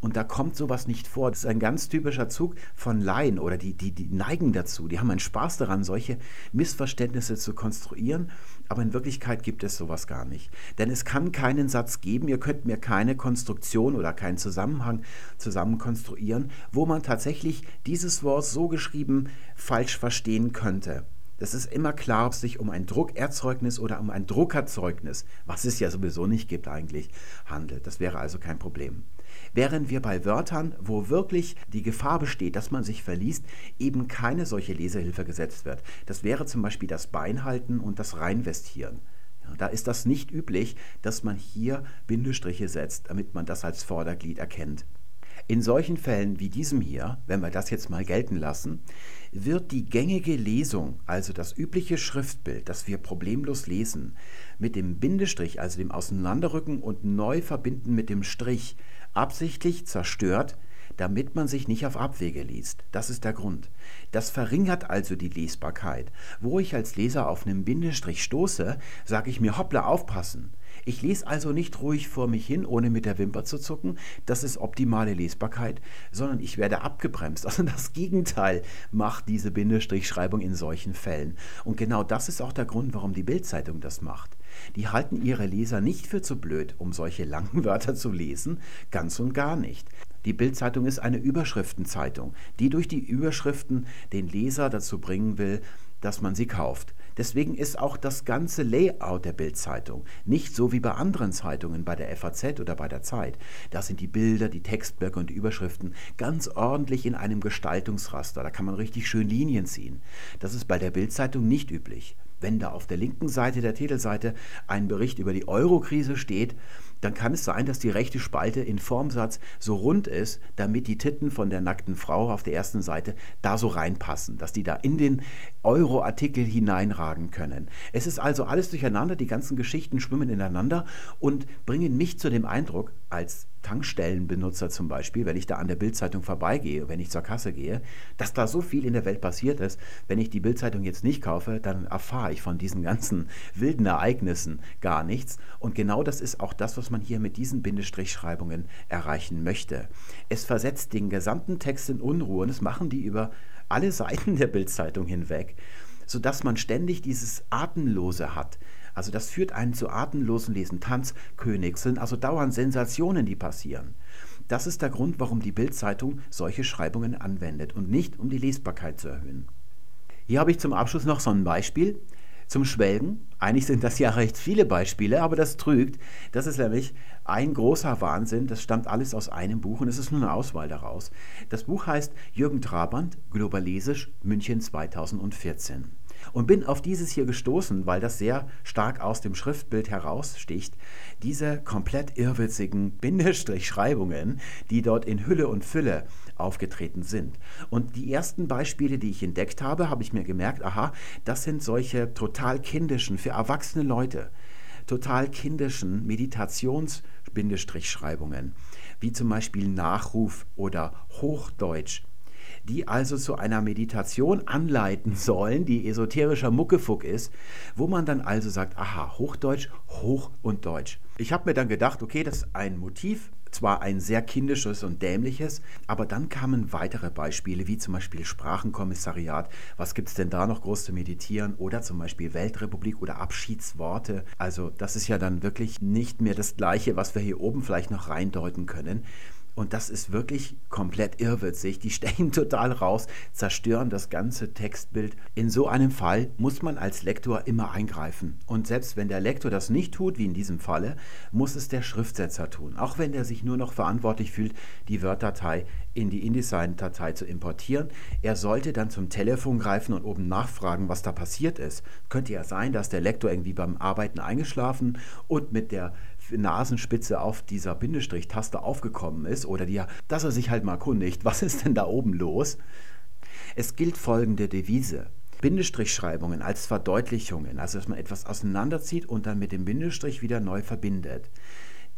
Und da kommt sowas nicht vor. Das ist ein ganz typischer Zug von Laien oder die, die, die neigen dazu. Die haben einen Spaß daran, solche Missverständnisse zu konstruieren. Aber in Wirklichkeit gibt es sowas gar nicht. Denn es kann keinen Satz geben, ihr könnt mir keine Konstruktion oder keinen Zusammenhang zusammen konstruieren, wo man tatsächlich dieses Wort so geschrieben falsch verstehen könnte. Das ist immer klar, ob es sich um ein Druckerzeugnis oder um ein Druckerzeugnis, was es ja sowieso nicht gibt eigentlich, handelt. Das wäre also kein Problem während wir bei Wörtern, wo wirklich die Gefahr besteht, dass man sich verliest, eben keine solche Lesehilfe gesetzt wird. Das wäre zum Beispiel das Beinhalten und das Reinvestieren. Da ist das nicht üblich, dass man hier Bindestriche setzt, damit man das als Vorderglied erkennt. In solchen Fällen wie diesem hier, wenn wir das jetzt mal gelten lassen, wird die gängige Lesung, also das übliche Schriftbild, das wir problemlos lesen, mit dem Bindestrich, also dem Auseinanderrücken und neu verbinden mit dem Strich, absichtlich zerstört, damit man sich nicht auf Abwege liest. Das ist der Grund. Das verringert also die Lesbarkeit. Wo ich als Leser auf einen Bindestrich stoße, sage ich mir hoppla aufpassen. Ich lese also nicht ruhig vor mich hin, ohne mit der Wimper zu zucken. Das ist optimale Lesbarkeit, sondern ich werde abgebremst. Also das Gegenteil macht diese Bindestrichschreibung in solchen Fällen. Und genau das ist auch der Grund, warum die Bildzeitung das macht. Die halten ihre Leser nicht für zu blöd, um solche langen Wörter zu lesen, ganz und gar nicht. Die Bildzeitung ist eine Überschriftenzeitung, die durch die Überschriften den Leser dazu bringen will, dass man sie kauft. Deswegen ist auch das ganze Layout der Bildzeitung nicht so wie bei anderen Zeitungen, bei der FAZ oder bei der Zeit. Da sind die Bilder, die Textblöcke und die Überschriften ganz ordentlich in einem Gestaltungsraster. Da kann man richtig schön Linien ziehen. Das ist bei der Bildzeitung nicht üblich. Wenn da auf der linken Seite der Titelseite ein Bericht über die Eurokrise steht, dann kann es sein, dass die rechte Spalte in Formsatz so rund ist, damit die Titten von der nackten Frau auf der ersten Seite da so reinpassen, dass die da in den Euro-Artikel hineinragen können. Es ist also alles durcheinander, die ganzen Geschichten schwimmen ineinander und bringen mich zu dem Eindruck, als Tankstellenbenutzer zum Beispiel, wenn ich da an der Bildzeitung vorbeigehe, wenn ich zur Kasse gehe, dass da so viel in der Welt passiert ist. Wenn ich die Bildzeitung jetzt nicht kaufe, dann erfahre ich von diesen ganzen wilden Ereignissen gar nichts. Und genau das ist auch das, was man hier mit diesen Bindestrichschreibungen erreichen möchte. Es versetzt den gesamten Text in Unruhe und das machen die über alle Seiten der Bildzeitung hinweg, sodass man ständig dieses Atemlose hat. Also das führt einen zu atemlosen Lesen. Tanzkönig sind also dauernd Sensationen, die passieren. Das ist der Grund, warum die Bildzeitung solche Schreibungen anwendet und nicht um die Lesbarkeit zu erhöhen. Hier habe ich zum Abschluss noch so ein Beispiel zum Schwelgen. Eigentlich sind das ja recht viele Beispiele, aber das trügt. Das ist nämlich ein großer Wahnsinn. Das stammt alles aus einem Buch und es ist nur eine Auswahl daraus. Das Buch heißt Jürgen Trabant, Globalesisch, München 2014 und bin auf dieses hier gestoßen, weil das sehr stark aus dem Schriftbild heraussticht. Diese komplett irrwitzigen Bindestrichschreibungen, die dort in Hülle und Fülle aufgetreten sind. Und die ersten Beispiele, die ich entdeckt habe, habe ich mir gemerkt, aha, das sind solche total kindischen, für erwachsene Leute, total kindischen Meditations-Schreibungen, wie zum Beispiel Nachruf oder Hochdeutsch die also zu einer Meditation anleiten sollen, die esoterischer Muckefuck ist, wo man dann also sagt, aha, Hochdeutsch, Hoch und Deutsch. Ich habe mir dann gedacht, okay, das ist ein Motiv, zwar ein sehr kindisches und dämliches, aber dann kamen weitere Beispiele, wie zum Beispiel Sprachenkommissariat. Was gibt es denn da noch groß zu meditieren? Oder zum Beispiel Weltrepublik oder Abschiedsworte. Also das ist ja dann wirklich nicht mehr das Gleiche, was wir hier oben vielleicht noch reindeuten können. Und das ist wirklich komplett irrwitzig. Die stechen total raus, zerstören das ganze Textbild. In so einem Fall muss man als Lektor immer eingreifen. Und selbst wenn der Lektor das nicht tut, wie in diesem Falle, muss es der Schriftsetzer tun. Auch wenn der sich nur noch verantwortlich fühlt, die Worddatei in die InDesign-Datei zu importieren. Er sollte dann zum Telefon greifen und oben nachfragen, was da passiert ist. Könnte ja sein, dass der Lektor irgendwie beim Arbeiten eingeschlafen und mit der Nasenspitze auf dieser Bindestrich-Taste aufgekommen ist oder die, dass er sich halt mal kundigt, was ist denn da oben los? Es gilt folgende Devise. Bindestrichschreibungen als Verdeutlichungen, also dass man etwas auseinanderzieht und dann mit dem Bindestrich wieder neu verbindet.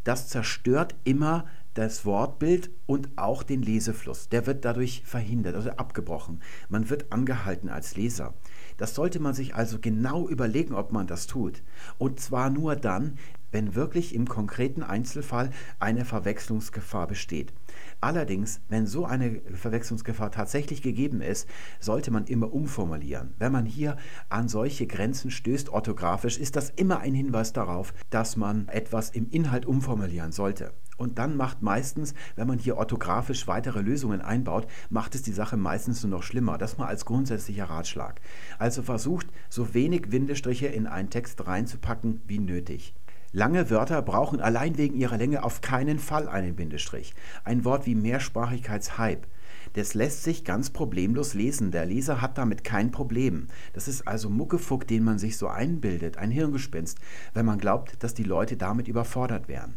Das zerstört immer das Wortbild und auch den Lesefluss. Der wird dadurch verhindert, also abgebrochen. Man wird angehalten als Leser. Das sollte man sich also genau überlegen, ob man das tut. Und zwar nur dann, wenn wirklich im konkreten Einzelfall eine Verwechslungsgefahr besteht. Allerdings, wenn so eine Verwechslungsgefahr tatsächlich gegeben ist, sollte man immer umformulieren. Wenn man hier an solche Grenzen stößt, orthografisch, ist das immer ein Hinweis darauf, dass man etwas im Inhalt umformulieren sollte. Und dann macht meistens, wenn man hier orthografisch weitere Lösungen einbaut, macht es die Sache meistens nur noch schlimmer. Das mal als grundsätzlicher Ratschlag. Also versucht, so wenig Windestriche in einen Text reinzupacken wie nötig. Lange Wörter brauchen allein wegen ihrer Länge auf keinen Fall einen Bindestrich. Ein Wort wie Mehrsprachigkeitshype. Das lässt sich ganz problemlos lesen. Der Leser hat damit kein Problem. Das ist also Muckefuck, den man sich so einbildet, ein Hirngespinst, wenn man glaubt, dass die Leute damit überfordert wären.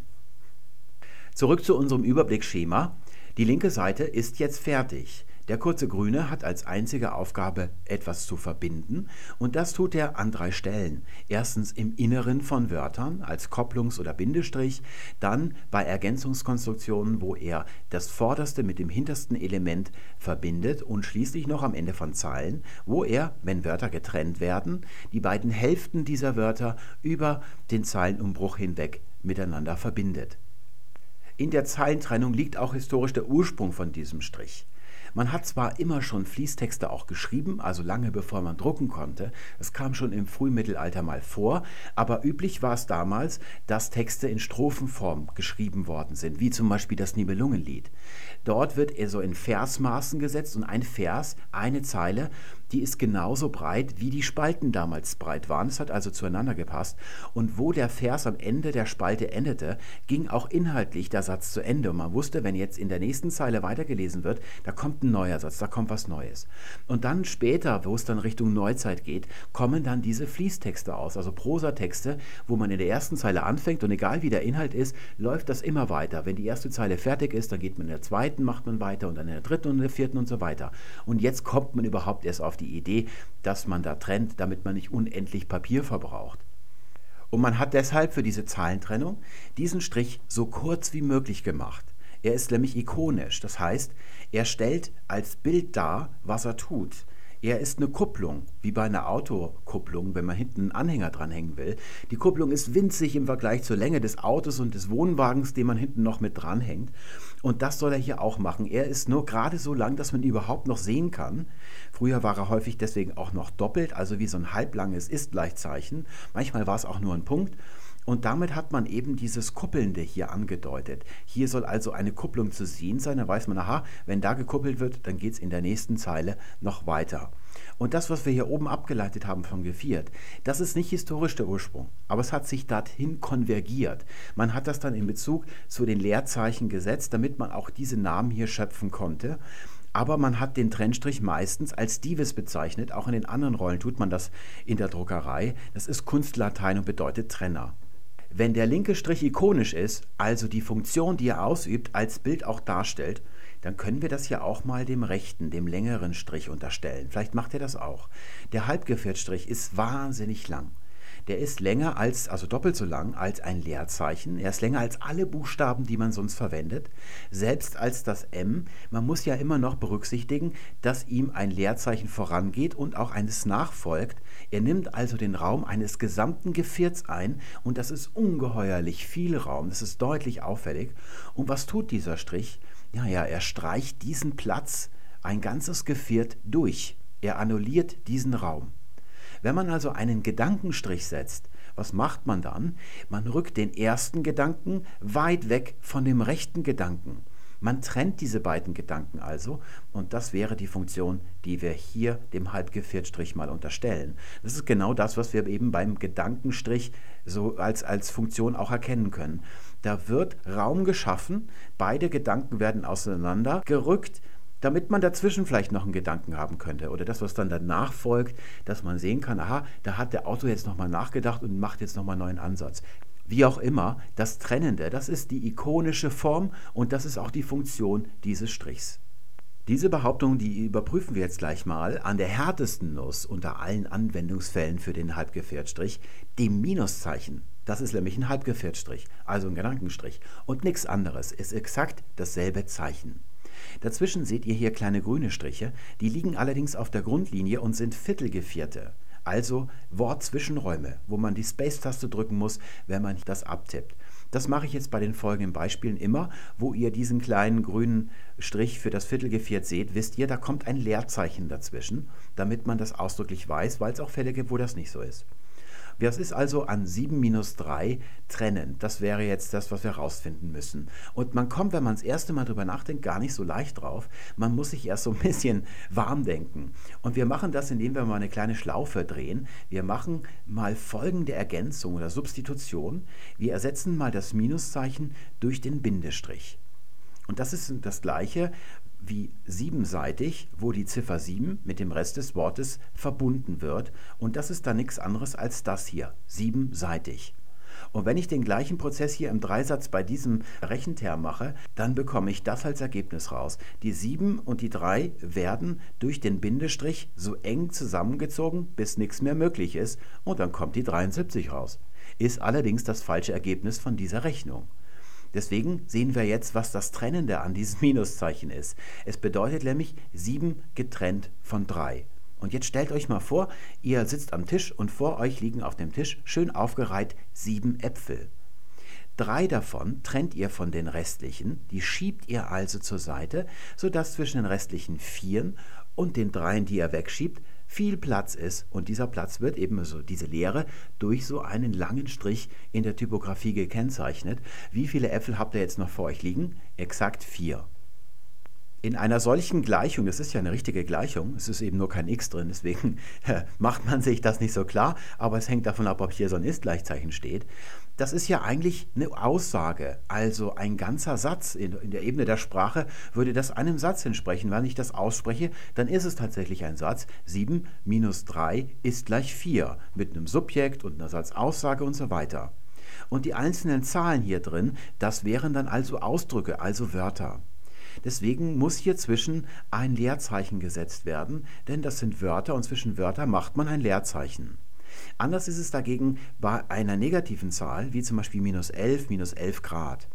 Zurück zu unserem Überblicksschema. Die linke Seite ist jetzt fertig. Der kurze Grüne hat als einzige Aufgabe, etwas zu verbinden, und das tut er an drei Stellen. Erstens im Inneren von Wörtern als Kopplungs- oder Bindestrich, dann bei Ergänzungskonstruktionen, wo er das vorderste mit dem hintersten Element verbindet und schließlich noch am Ende von Zeilen, wo er, wenn Wörter getrennt werden, die beiden Hälften dieser Wörter über den Zeilenumbruch hinweg miteinander verbindet. In der Zeilentrennung liegt auch historisch der Ursprung von diesem Strich. Man hat zwar immer schon Fließtexte auch geschrieben, also lange bevor man drucken konnte, es kam schon im Frühmittelalter mal vor, aber üblich war es damals, dass Texte in Strophenform geschrieben worden sind, wie zum Beispiel das Nibelungenlied. Dort wird er so in Versmaßen gesetzt und ein Vers, eine Zeile, die ist genauso breit, wie die Spalten damals breit waren. Es hat also zueinander gepasst. Und wo der Vers am Ende der Spalte endete, ging auch inhaltlich der Satz zu Ende. Und man wusste, wenn jetzt in der nächsten Zeile weitergelesen wird, da kommt ein neuer Satz, da kommt was Neues. Und dann später, wo es dann Richtung Neuzeit geht, kommen dann diese Fließtexte aus, also Prosatexte, wo man in der ersten Zeile anfängt und egal wie der Inhalt ist, läuft das immer weiter. Wenn die erste Zeile fertig ist, dann geht man in der zweiten, macht man weiter und dann in der dritten und in der vierten und so weiter. Und jetzt kommt man überhaupt erst auf die Idee, dass man da trennt, damit man nicht unendlich Papier verbraucht. Und man hat deshalb für diese Zahlentrennung diesen Strich so kurz wie möglich gemacht. Er ist nämlich ikonisch, das heißt, er stellt als Bild dar, was er tut. Er ist eine Kupplung, wie bei einer Autokupplung, wenn man hinten einen Anhänger dranhängen will. Die Kupplung ist winzig im Vergleich zur Länge des Autos und des Wohnwagens, den man hinten noch mit dranhängt. Und das soll er hier auch machen. Er ist nur gerade so lang, dass man ihn überhaupt noch sehen kann. Früher war er häufig deswegen auch noch doppelt, also wie so ein halblanges Ist-Gleichzeichen. Manchmal war es auch nur ein Punkt. Und damit hat man eben dieses Kuppelnde hier angedeutet. Hier soll also eine Kupplung zu sehen sein. Da weiß man, aha, wenn da gekuppelt wird, dann geht es in der nächsten Zeile noch weiter. Und das, was wir hier oben abgeleitet haben von geviert, das ist nicht historisch der Ursprung, aber es hat sich dorthin konvergiert. Man hat das dann in Bezug zu den Leerzeichen gesetzt, damit man auch diese Namen hier schöpfen konnte. Aber man hat den Trennstrich meistens als Divis bezeichnet. Auch in den anderen Rollen tut man das in der Druckerei. Das ist Kunstlatein und bedeutet Trenner. Wenn der linke Strich ikonisch ist, also die Funktion, die er ausübt, als Bild auch darstellt, dann können wir das ja auch mal dem rechten, dem längeren Strich unterstellen. Vielleicht macht er das auch. Der Halbgeviertstrich ist wahnsinnig lang. Der ist länger als, also doppelt so lang als ein Leerzeichen. Er ist länger als alle Buchstaben, die man sonst verwendet. Selbst als das M. Man muss ja immer noch berücksichtigen, dass ihm ein Leerzeichen vorangeht und auch eines nachfolgt. Er nimmt also den Raum eines gesamten Gevierts ein und das ist ungeheuerlich viel Raum. Das ist deutlich auffällig. Und was tut dieser Strich? Ja, ja, er streicht diesen Platz, ein ganzes Geviert durch. Er annulliert diesen Raum. Wenn man also einen Gedankenstrich setzt, was macht man dann? Man rückt den ersten Gedanken weit weg von dem rechten Gedanken. Man trennt diese beiden Gedanken also und das wäre die Funktion, die wir hier dem Halbgeviertstrich mal unterstellen. Das ist genau das, was wir eben beim Gedankenstrich so als, als Funktion auch erkennen können. Da wird Raum geschaffen, beide Gedanken werden auseinander gerückt, damit man dazwischen vielleicht noch einen Gedanken haben könnte oder das, was dann danach folgt, dass man sehen kann, aha, da hat der Autor jetzt nochmal nachgedacht und macht jetzt nochmal einen neuen Ansatz. Wie auch immer, das Trennende, das ist die ikonische Form und das ist auch die Funktion dieses Strichs. Diese Behauptung, die überprüfen wir jetzt gleich mal an der härtesten Nuss unter allen Anwendungsfällen für den Halbgefährtstrich, dem Minuszeichen. Das ist nämlich ein Halbgefährtstrich, also ein Gedankenstrich. Und nichts anderes ist exakt dasselbe Zeichen. Dazwischen seht ihr hier kleine grüne Striche, die liegen allerdings auf der Grundlinie und sind Viertelgevierte, also Wortzwischenräume, wo man die Space-Taste drücken muss, wenn man das abtippt. Das mache ich jetzt bei den folgenden Beispielen immer, wo ihr diesen kleinen grünen Strich für das Viertelgeviert seht, wisst ihr, da kommt ein Leerzeichen dazwischen, damit man das ausdrücklich weiß, weil es auch Fälle gibt, wo das nicht so ist. Das ist also an 7 minus 3 trennend. Das wäre jetzt das, was wir herausfinden müssen. Und man kommt, wenn man das erste Mal drüber nachdenkt, gar nicht so leicht drauf. Man muss sich erst so ein bisschen warm denken. Und wir machen das, indem wir mal eine kleine Schlaufe drehen. Wir machen mal folgende Ergänzung oder Substitution. Wir ersetzen mal das Minuszeichen durch den Bindestrich. Und das ist das gleiche, wie siebenseitig, wo die Ziffer 7 mit dem Rest des Wortes verbunden wird. Und das ist dann nichts anderes als das hier, siebenseitig. Und wenn ich den gleichen Prozess hier im Dreisatz bei diesem Rechenterm mache, dann bekomme ich das als Ergebnis raus. Die 7 und die 3 werden durch den Bindestrich so eng zusammengezogen, bis nichts mehr möglich ist. Und dann kommt die 73 raus. Ist allerdings das falsche Ergebnis von dieser Rechnung. Deswegen sehen wir jetzt, was das Trennende an diesem Minuszeichen ist. Es bedeutet nämlich 7 getrennt von 3. Und jetzt stellt euch mal vor, ihr sitzt am Tisch und vor euch liegen auf dem Tisch schön aufgereiht sieben Äpfel. Drei davon trennt ihr von den restlichen, die schiebt ihr also zur Seite, sodass zwischen den restlichen vieren und den dreien, die ihr wegschiebt, viel Platz ist und dieser Platz wird eben so, diese Leere, durch so einen langen Strich in der Typografie gekennzeichnet. Wie viele Äpfel habt ihr jetzt noch vor euch liegen? Exakt vier. In einer solchen Gleichung, das ist ja eine richtige Gleichung, es ist eben nur kein x drin, deswegen macht man sich das nicht so klar, aber es hängt davon ab, ob hier so ein ist-Gleichzeichen steht. Das ist ja eigentlich eine Aussage, also ein ganzer Satz. In, in, der Ebene der Sprache würde das einem Satz entsprechen. Wenn ich das ausspreche, dann ist es tatsächlich ein Satz. 7 minus 3 ist gleich 4 mit einem Subjekt und einer Satzaussage und so weiter. Und die einzelnen Zahlen hier drin, das wären dann also Ausdrücke, also Wörter. Deswegen muss hier zwischen ein Leerzeichen gesetzt werden, denn das sind Wörter und zwischen Wörter macht man ein Leerzeichen. Anders ist es dagegen bei einer negativen Zahl, wie zum Beispiel minus 11, minus 11 Grad.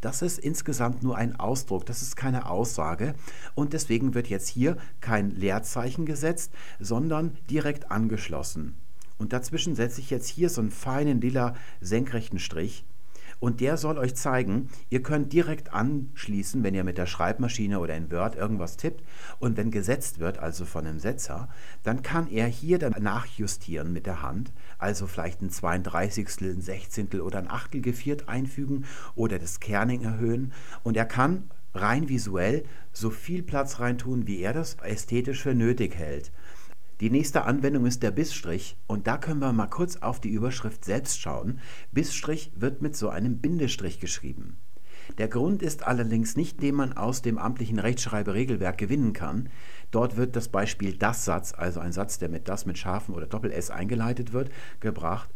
Das ist insgesamt nur ein Ausdruck, das ist keine Aussage und deswegen wird jetzt hier kein Leerzeichen gesetzt, sondern direkt angeschlossen. Und dazwischen setze ich jetzt hier so einen feinen lila senkrechten Strich und der soll euch zeigen, ihr könnt direkt anschließen, wenn ihr mit der Schreibmaschine oder in Word irgendwas tippt und wenn gesetzt wird, also von einem Setzer, dann kann er hier dann nachjustieren mit der Hand, also vielleicht ein 32., ein Sechzehntel oder ein Achtel geviert einfügen oder das Kerning erhöhen und er kann rein visuell so viel Platz reintun, wie er das ästhetisch für nötig hält. Die nächste Anwendung ist der Bissstrich und da können wir mal kurz auf die Überschrift selbst schauen. Bissstrich wird mit so einem Bindestrich geschrieben. Der Grund ist allerdings nicht, den man aus dem amtlichen Rechtschreiberegelwerk gewinnen kann. Dort wird das Beispiel das Satz, also ein Satz, der mit das mit scharfen oder Doppel-S eingeleitet wird, gebracht.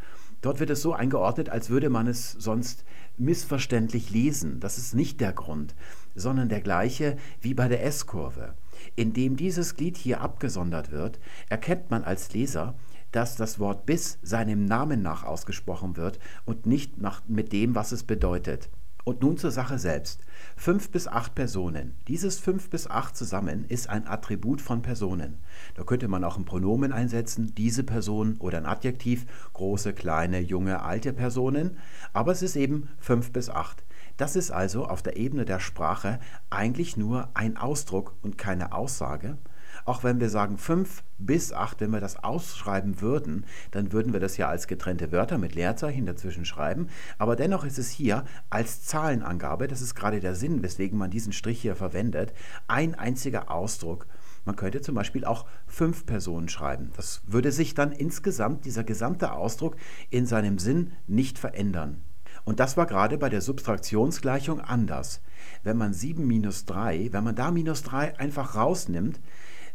Dort wird es so eingeordnet, als würde man es sonst missverständlich lesen. Das ist nicht der Grund, sondern der gleiche wie bei der S-Kurve. Indem dieses Glied hier abgesondert wird, erkennt man als Leser, dass das Wort bis seinem Namen nach ausgesprochen wird und nicht nach, mit dem, was es bedeutet. Und nun zur Sache selbst. Fünf bis acht Personen. Dieses fünf bis acht zusammen ist ein Attribut von Personen. Da könnte man auch ein Pronomen einsetzen, diese Person oder ein Adjektiv, große, kleine, junge, alte Personen. Aber es ist eben fünf bis acht. Das ist also auf der Ebene der Sprache eigentlich nur ein Ausdruck und keine Aussage. Auch wenn wir sagen 5 bis 8, wenn wir das ausschreiben würden, dann würden wir das ja als getrennte Wörter mit Leerzeichen dazwischen schreiben. Aber dennoch ist es hier als Zahlenangabe, das ist gerade der Sinn, weswegen man diesen Strich hier verwendet, ein einziger Ausdruck. Man könnte zum Beispiel auch fünf Personen schreiben. Das würde sich dann insgesamt, dieser gesamte Ausdruck in seinem Sinn nicht verändern. Und das war gerade bei der Subtraktionsgleichung anders. Wenn man 7 minus 3, wenn man da minus 3 einfach rausnimmt,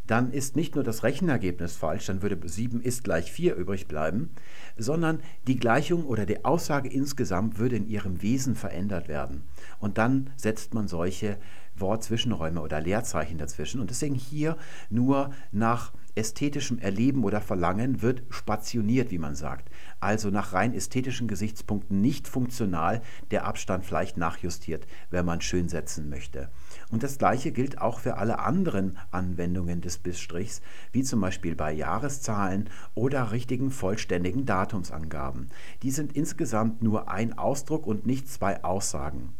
dann ist nicht nur das Rechenergebnis falsch, dann würde 7 ist gleich 4 übrig bleiben, sondern die Gleichung oder die Aussage insgesamt würde in ihrem Wesen verändert werden. Und dann setzt man solche Wortzwischenräume oder Leerzeichen dazwischen. Und deswegen hier nur nach ästhetischem Erleben oder Verlangen wird spationiert, wie man sagt. Also nach rein ästhetischen Gesichtspunkten nicht funktional, der Abstand vielleicht nachjustiert, wenn man schön setzen möchte. Und das gleiche gilt auch für alle anderen Anwendungen des Bissstrichs, wie zum Beispiel bei Jahreszahlen oder richtigen vollständigen Datumsangaben. Die sind insgesamt nur ein Ausdruck und nicht zwei Aussagen.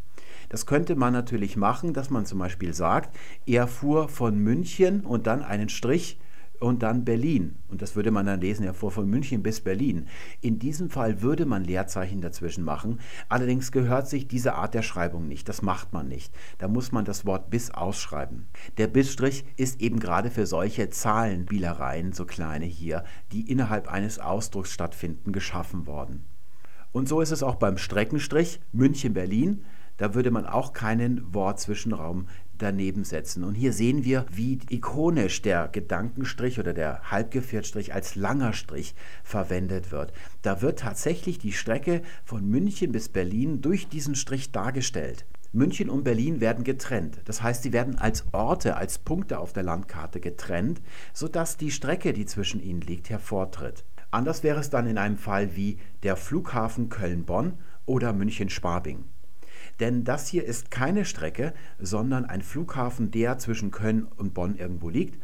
Das könnte man natürlich machen, dass man zum Beispiel sagt, er fuhr von München und dann einen Strich und dann Berlin. Und das würde man dann lesen, er fuhr von München bis Berlin. In diesem Fall würde man Leerzeichen dazwischen machen. Allerdings gehört sich diese Art der Schreibung nicht. Das macht man nicht. Da muss man das Wort bis ausschreiben. Der Bissstrich ist eben gerade für solche Zahlenbielereien, so kleine hier, die innerhalb eines Ausdrucks stattfinden, geschaffen worden. Und so ist es auch beim Streckenstrich München-Berlin. Da würde man auch keinen Wortzwischenraum daneben setzen. Und hier sehen wir, wie ikonisch der Gedankenstrich oder der Halbgeviertstrich als langer Strich verwendet wird. Da wird tatsächlich die Strecke von München bis Berlin durch diesen Strich dargestellt. München und Berlin werden getrennt. Das heißt, sie werden als Orte, als Punkte auf der Landkarte getrennt, sodass die Strecke, die zwischen ihnen liegt, hervortritt. Anders wäre es dann in einem Fall wie der Flughafen Köln-Bonn oder München-Schwabing. Denn das hier ist keine Strecke, sondern ein Flughafen, der zwischen Köln und Bonn irgendwo liegt.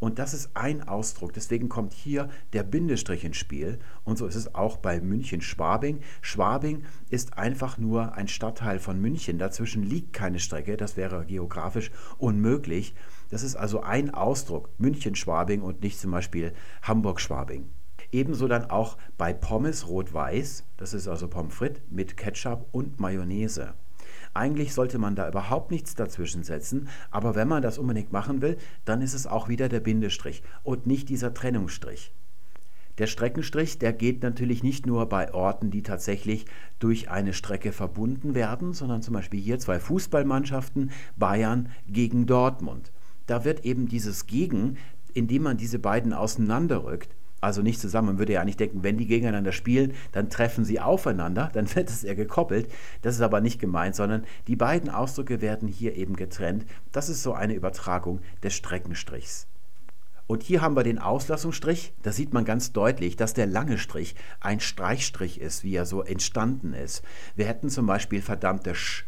Und das ist ein Ausdruck. Deswegen kommt hier der Bindestrich ins Spiel. Und so ist es auch bei München-Schwabing. Schwabing ist einfach nur ein Stadtteil von München. Dazwischen liegt keine Strecke. Das wäre geografisch unmöglich. Das ist also ein Ausdruck. München-Schwabing und nicht zum Beispiel Hamburg-Schwabing. Ebenso dann auch bei Pommes rot-weiß. Das ist also Pommes frites mit Ketchup und Mayonnaise. Eigentlich sollte man da überhaupt nichts dazwischen setzen, aber wenn man das unbedingt machen will, dann ist es auch wieder der Bindestrich und nicht dieser Trennungsstrich. Der Streckenstrich, der geht natürlich nicht nur bei Orten, die tatsächlich durch eine Strecke verbunden werden, sondern zum Beispiel hier zwei Fußballmannschaften, Bayern gegen Dortmund. Da wird eben dieses Gegen, indem man diese beiden auseinanderrückt, also nicht zusammen. Man würde ja eigentlich denken, wenn die gegeneinander spielen, dann treffen sie aufeinander, dann wird es eher gekoppelt. Das ist aber nicht gemeint, sondern die beiden Ausdrücke werden hier eben getrennt. Das ist so eine Übertragung des Streckenstrichs. Und hier haben wir den Auslassungsstrich. Da sieht man ganz deutlich, dass der lange Strich ein Streichstrich ist, wie er so entstanden ist. Wir hätten zum Beispiel verdammte Sch.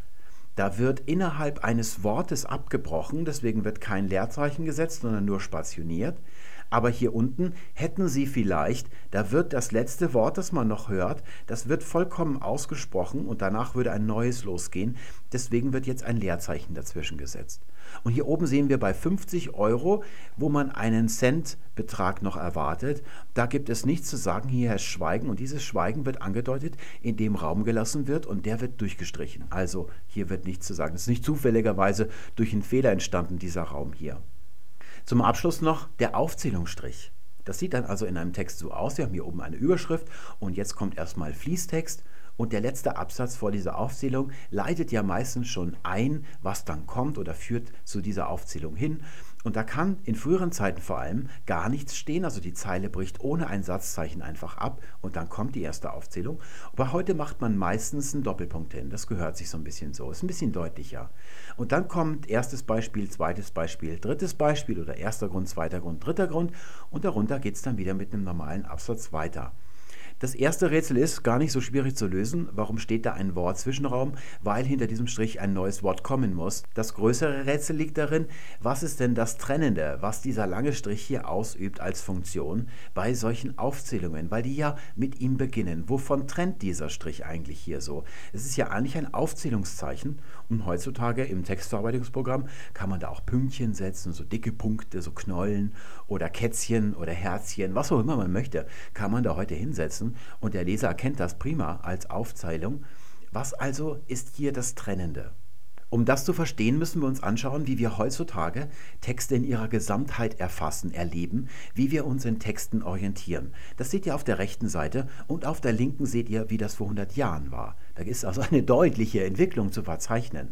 Da wird innerhalb eines Wortes abgebrochen, deswegen wird kein Leerzeichen gesetzt, sondern nur spationiert. Aber hier unten hätten Sie vielleicht, da wird das letzte Wort, das man noch hört, das wird vollkommen ausgesprochen und danach würde ein neues losgehen. Deswegen wird jetzt ein Leerzeichen dazwischen gesetzt. Und hier oben sehen wir bei 50 Euro, wo man einen Centbetrag noch erwartet. Da gibt es nichts zu sagen, hier herrscht Schweigen und dieses Schweigen wird angedeutet, indem Raum gelassen wird und der wird durchgestrichen. Also hier wird nichts zu sagen. Es ist nicht zufälligerweise durch einen Fehler entstanden, dieser Raum hier. Zum Abschluss noch der Aufzählungsstrich. Das sieht dann also in einem Text so aus. Wir haben hier oben eine Überschrift und jetzt kommt erstmal Fließtext und der letzte Absatz vor dieser Aufzählung leitet ja meistens schon ein, was dann kommt oder führt zu dieser Aufzählung hin. Und da kann in früheren Zeiten vor allem gar nichts stehen, also die Zeile bricht ohne ein Satzzeichen einfach ab und dann kommt die erste Aufzählung. Aber heute macht man meistens einen Doppelpunkt hin, das gehört sich so ein bisschen so, ist ein bisschen deutlicher. Und dann kommt erstes Beispiel, zweites Beispiel, drittes Beispiel oder erster Grund, zweiter Grund, dritter Grund und darunter geht es dann wieder mit einem normalen Absatz weiter. Das erste Rätsel ist gar nicht so schwierig zu lösen. Warum steht da ein Wort-Zwischenraum? Weil hinter diesem Strich ein neues Wort kommen muss. Das größere Rätsel liegt darin, was ist denn das Trennende, was dieser lange Strich hier ausübt als Funktion bei solchen Aufzählungen, weil die ja mit ihm beginnen. Wovon trennt dieser Strich eigentlich hier so? Es ist ja eigentlich ein Aufzählungszeichen und heutzutage im Textverarbeitungsprogramm kann man da auch Pünktchen setzen, so dicke Punkte, so Knollen oder Kätzchen oder Herzchen, was auch immer man möchte, kann man da heute hinsetzen und der Leser erkennt das prima als Aufzählung. Was also ist hier das Trennende? Um das zu verstehen, müssen wir uns anschauen, wie wir heutzutage Texte in ihrer Gesamtheit erfassen, erleben, wie wir uns in Texten orientieren. Das seht ihr auf der rechten Seite und auf der linken seht ihr, wie das vor 100 Jahren war. Da ist also eine deutliche Entwicklung zu verzeichnen.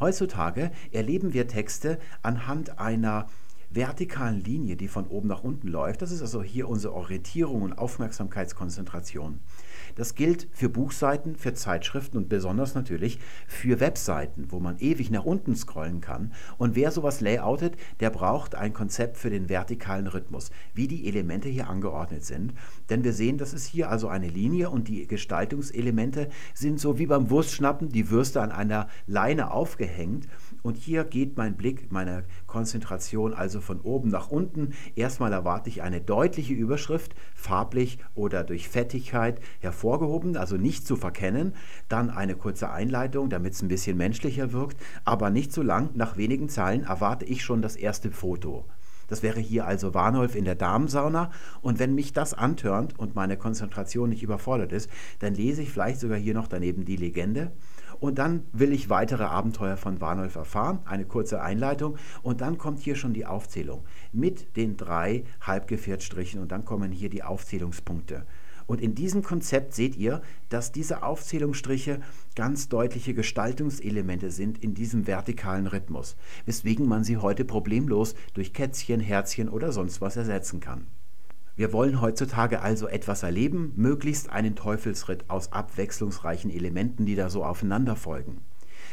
Heutzutage erleben wir Texte anhand einer vertikalen Linie, die von oben nach unten läuft. Das ist also hier unsere Orientierung und Aufmerksamkeitskonzentration. Das gilt für Buchseiten, für Zeitschriften und besonders natürlich für Webseiten, wo man ewig nach unten scrollen kann. Und wer sowas layoutet, der braucht ein Konzept für den vertikalen Rhythmus, wie die Elemente hier angeordnet sind. Denn wir sehen, das ist hier also eine Linie und die Gestaltungselemente sind so wie beim Wurstschnappen, die Würste an einer Leine aufgehängt. Und hier geht mein Blick, meine Konzentration also von oben nach unten. Erstmal erwarte ich eine deutliche Überschrift, farblich oder durch Fettigkeit hervorgehoben, also nicht zu verkennen. Dann eine kurze Einleitung, damit es ein bisschen menschlicher wirkt, aber nicht zu lang. Nach wenigen Zeilen erwarte ich schon das erste Foto. Das wäre hier also Warnolf in der Damensauna. Und wenn mich das antörnt und meine Konzentration nicht überfordert ist, dann lese ich vielleicht sogar hier noch daneben die Legende. Und dann will ich weitere Abenteuer von Warnolf erfahren, eine kurze Einleitung und dann kommt hier schon die Aufzählung mit den drei Halbgefährtstrichen und dann kommen hier die Aufzählungspunkte. Und in diesem Konzept seht ihr, dass diese Aufzählungsstriche ganz deutliche Gestaltungselemente sind in diesem vertikalen Rhythmus, weswegen man sie heute problemlos durch Kätzchen, Herzchen oder sonst was ersetzen kann. Wir wollen heutzutage also etwas erleben, möglichst einen Teufelsritt aus abwechslungsreichen Elementen, die da so aufeinander folgen.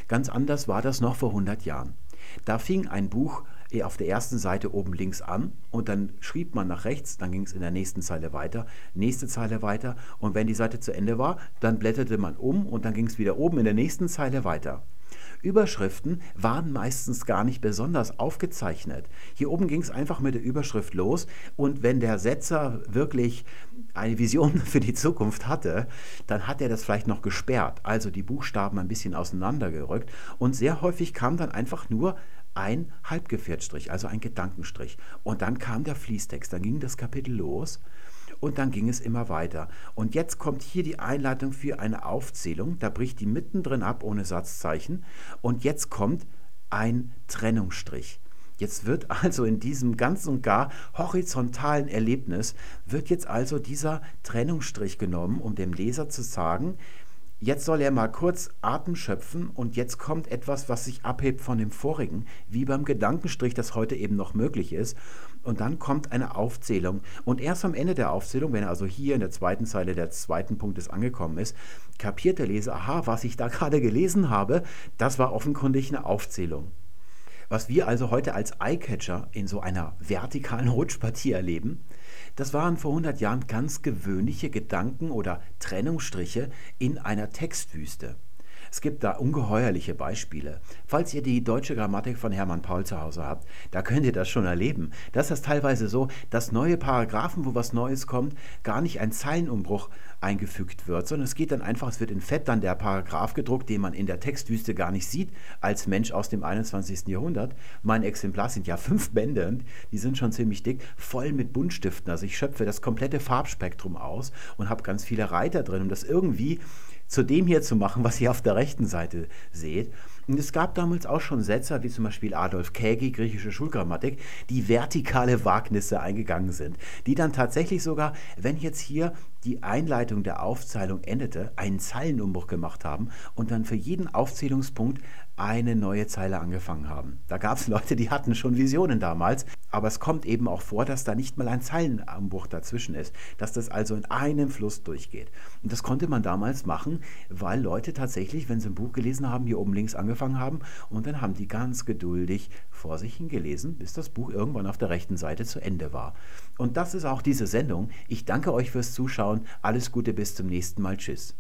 Ganz anders war das noch vor 100 Jahren. Da fing ein Buch eh, auf der ersten Seite oben links an und dann schrieb man nach rechts, dann ging es in der nächsten Zeile weiter, nächste Zeile weiter und wenn die Seite zu Ende war, dann blätterte man um und dann ging es wieder oben in der nächsten Zeile weiter. Überschriften waren meistens gar nicht besonders aufgezeichnet. Hier oben ging es einfach mit der Überschrift los und wenn der Setzer wirklich eine Vision für die Zukunft hatte, dann hat er das vielleicht noch gesperrt, also die Buchstaben ein bisschen auseinandergerückt und sehr häufig kam dann einfach nur ein Halbgefährtstrich, also ein Gedankenstrich. Und dann kam der Fließtext, dann ging das Kapitel los und dann ging es immer weiter. Und jetzt kommt hier die Einleitung für eine Aufzählung, da bricht die mittendrin ab ohne Satzzeichen und jetzt kommt ein Trennungsstrich. Jetzt wird also in diesem ganz und gar horizontalen Erlebnis, wird jetzt also dieser Trennungsstrich genommen, um dem Leser zu sagen, Jetzt soll er mal kurz Atem schöpfen und jetzt kommt etwas, was sich abhebt von dem vorigen, wie beim Gedankenstrich, das heute eben noch möglich ist. Und dann kommt eine Aufzählung. Und erst am Ende der Aufzählung, wenn er also hier in der zweiten Zeile des zweiten Punktes angekommen ist, kapiert der Leser, aha, was ich da gerade gelesen habe, das war offenkundig eine Aufzählung. Was wir also heute als Eyecatcher in so einer vertikalen Rutschpartie erleben, das waren vor 100 Jahren ganz gewöhnliche Gedanken oder Trennungsstriche in einer Textwüste. Es gibt da ungeheuerliche Beispiele. Falls ihr die deutsche Grammatik von Hermann Paul zu Hause habt, da könnt ihr das schon erleben. Das ist teilweise so, dass neue Paragraphen, wo was Neues kommt, gar nicht ein Zeilenumbruch eingefügt wird, sondern es geht dann einfach, es wird in Fett dann der Paragraph gedruckt, den man in der Textwüste gar nicht sieht, als Mensch aus dem 21. Jahrhundert. Mein Exemplar sind ja fünf Bände, die sind schon ziemlich dick, voll mit Buntstiften. Also ich schöpfe das komplette Farbspektrum aus und habe ganz viele Reiter drin, um das irgendwie zu dem hier zu machen, was ihr auf der rechten Seite seht. Und es gab damals auch schon Setzer, wie zum Beispiel Adolf Kägi, griechische Schulgrammatik, die vertikale Wagnisse eingegangen sind, die dann tatsächlich sogar, wenn jetzt hier die Einleitung der Aufzählung endete, einen Zeilenumbruch gemacht haben und dann für jeden Aufzählungspunkt eine neue Zeile angefangen haben. Da gab es Leute, die hatten schon Visionen damals, aber es kommt eben auch vor, dass da nicht mal ein Zeilenumbruch dazwischen ist, dass das also in einem Fluss durchgeht. Und das konnte man damals machen, weil Leute tatsächlich, wenn sie ein Buch gelesen haben, hier oben links angefangen haben und dann haben die ganz geduldig vor sich hingelesen, bis das Buch irgendwann auf der rechten Seite zu Ende war. Und das ist auch diese Sendung. Ich danke euch fürs Zuschauen. Alles Gute bis zum nächsten Mal. Tschüss.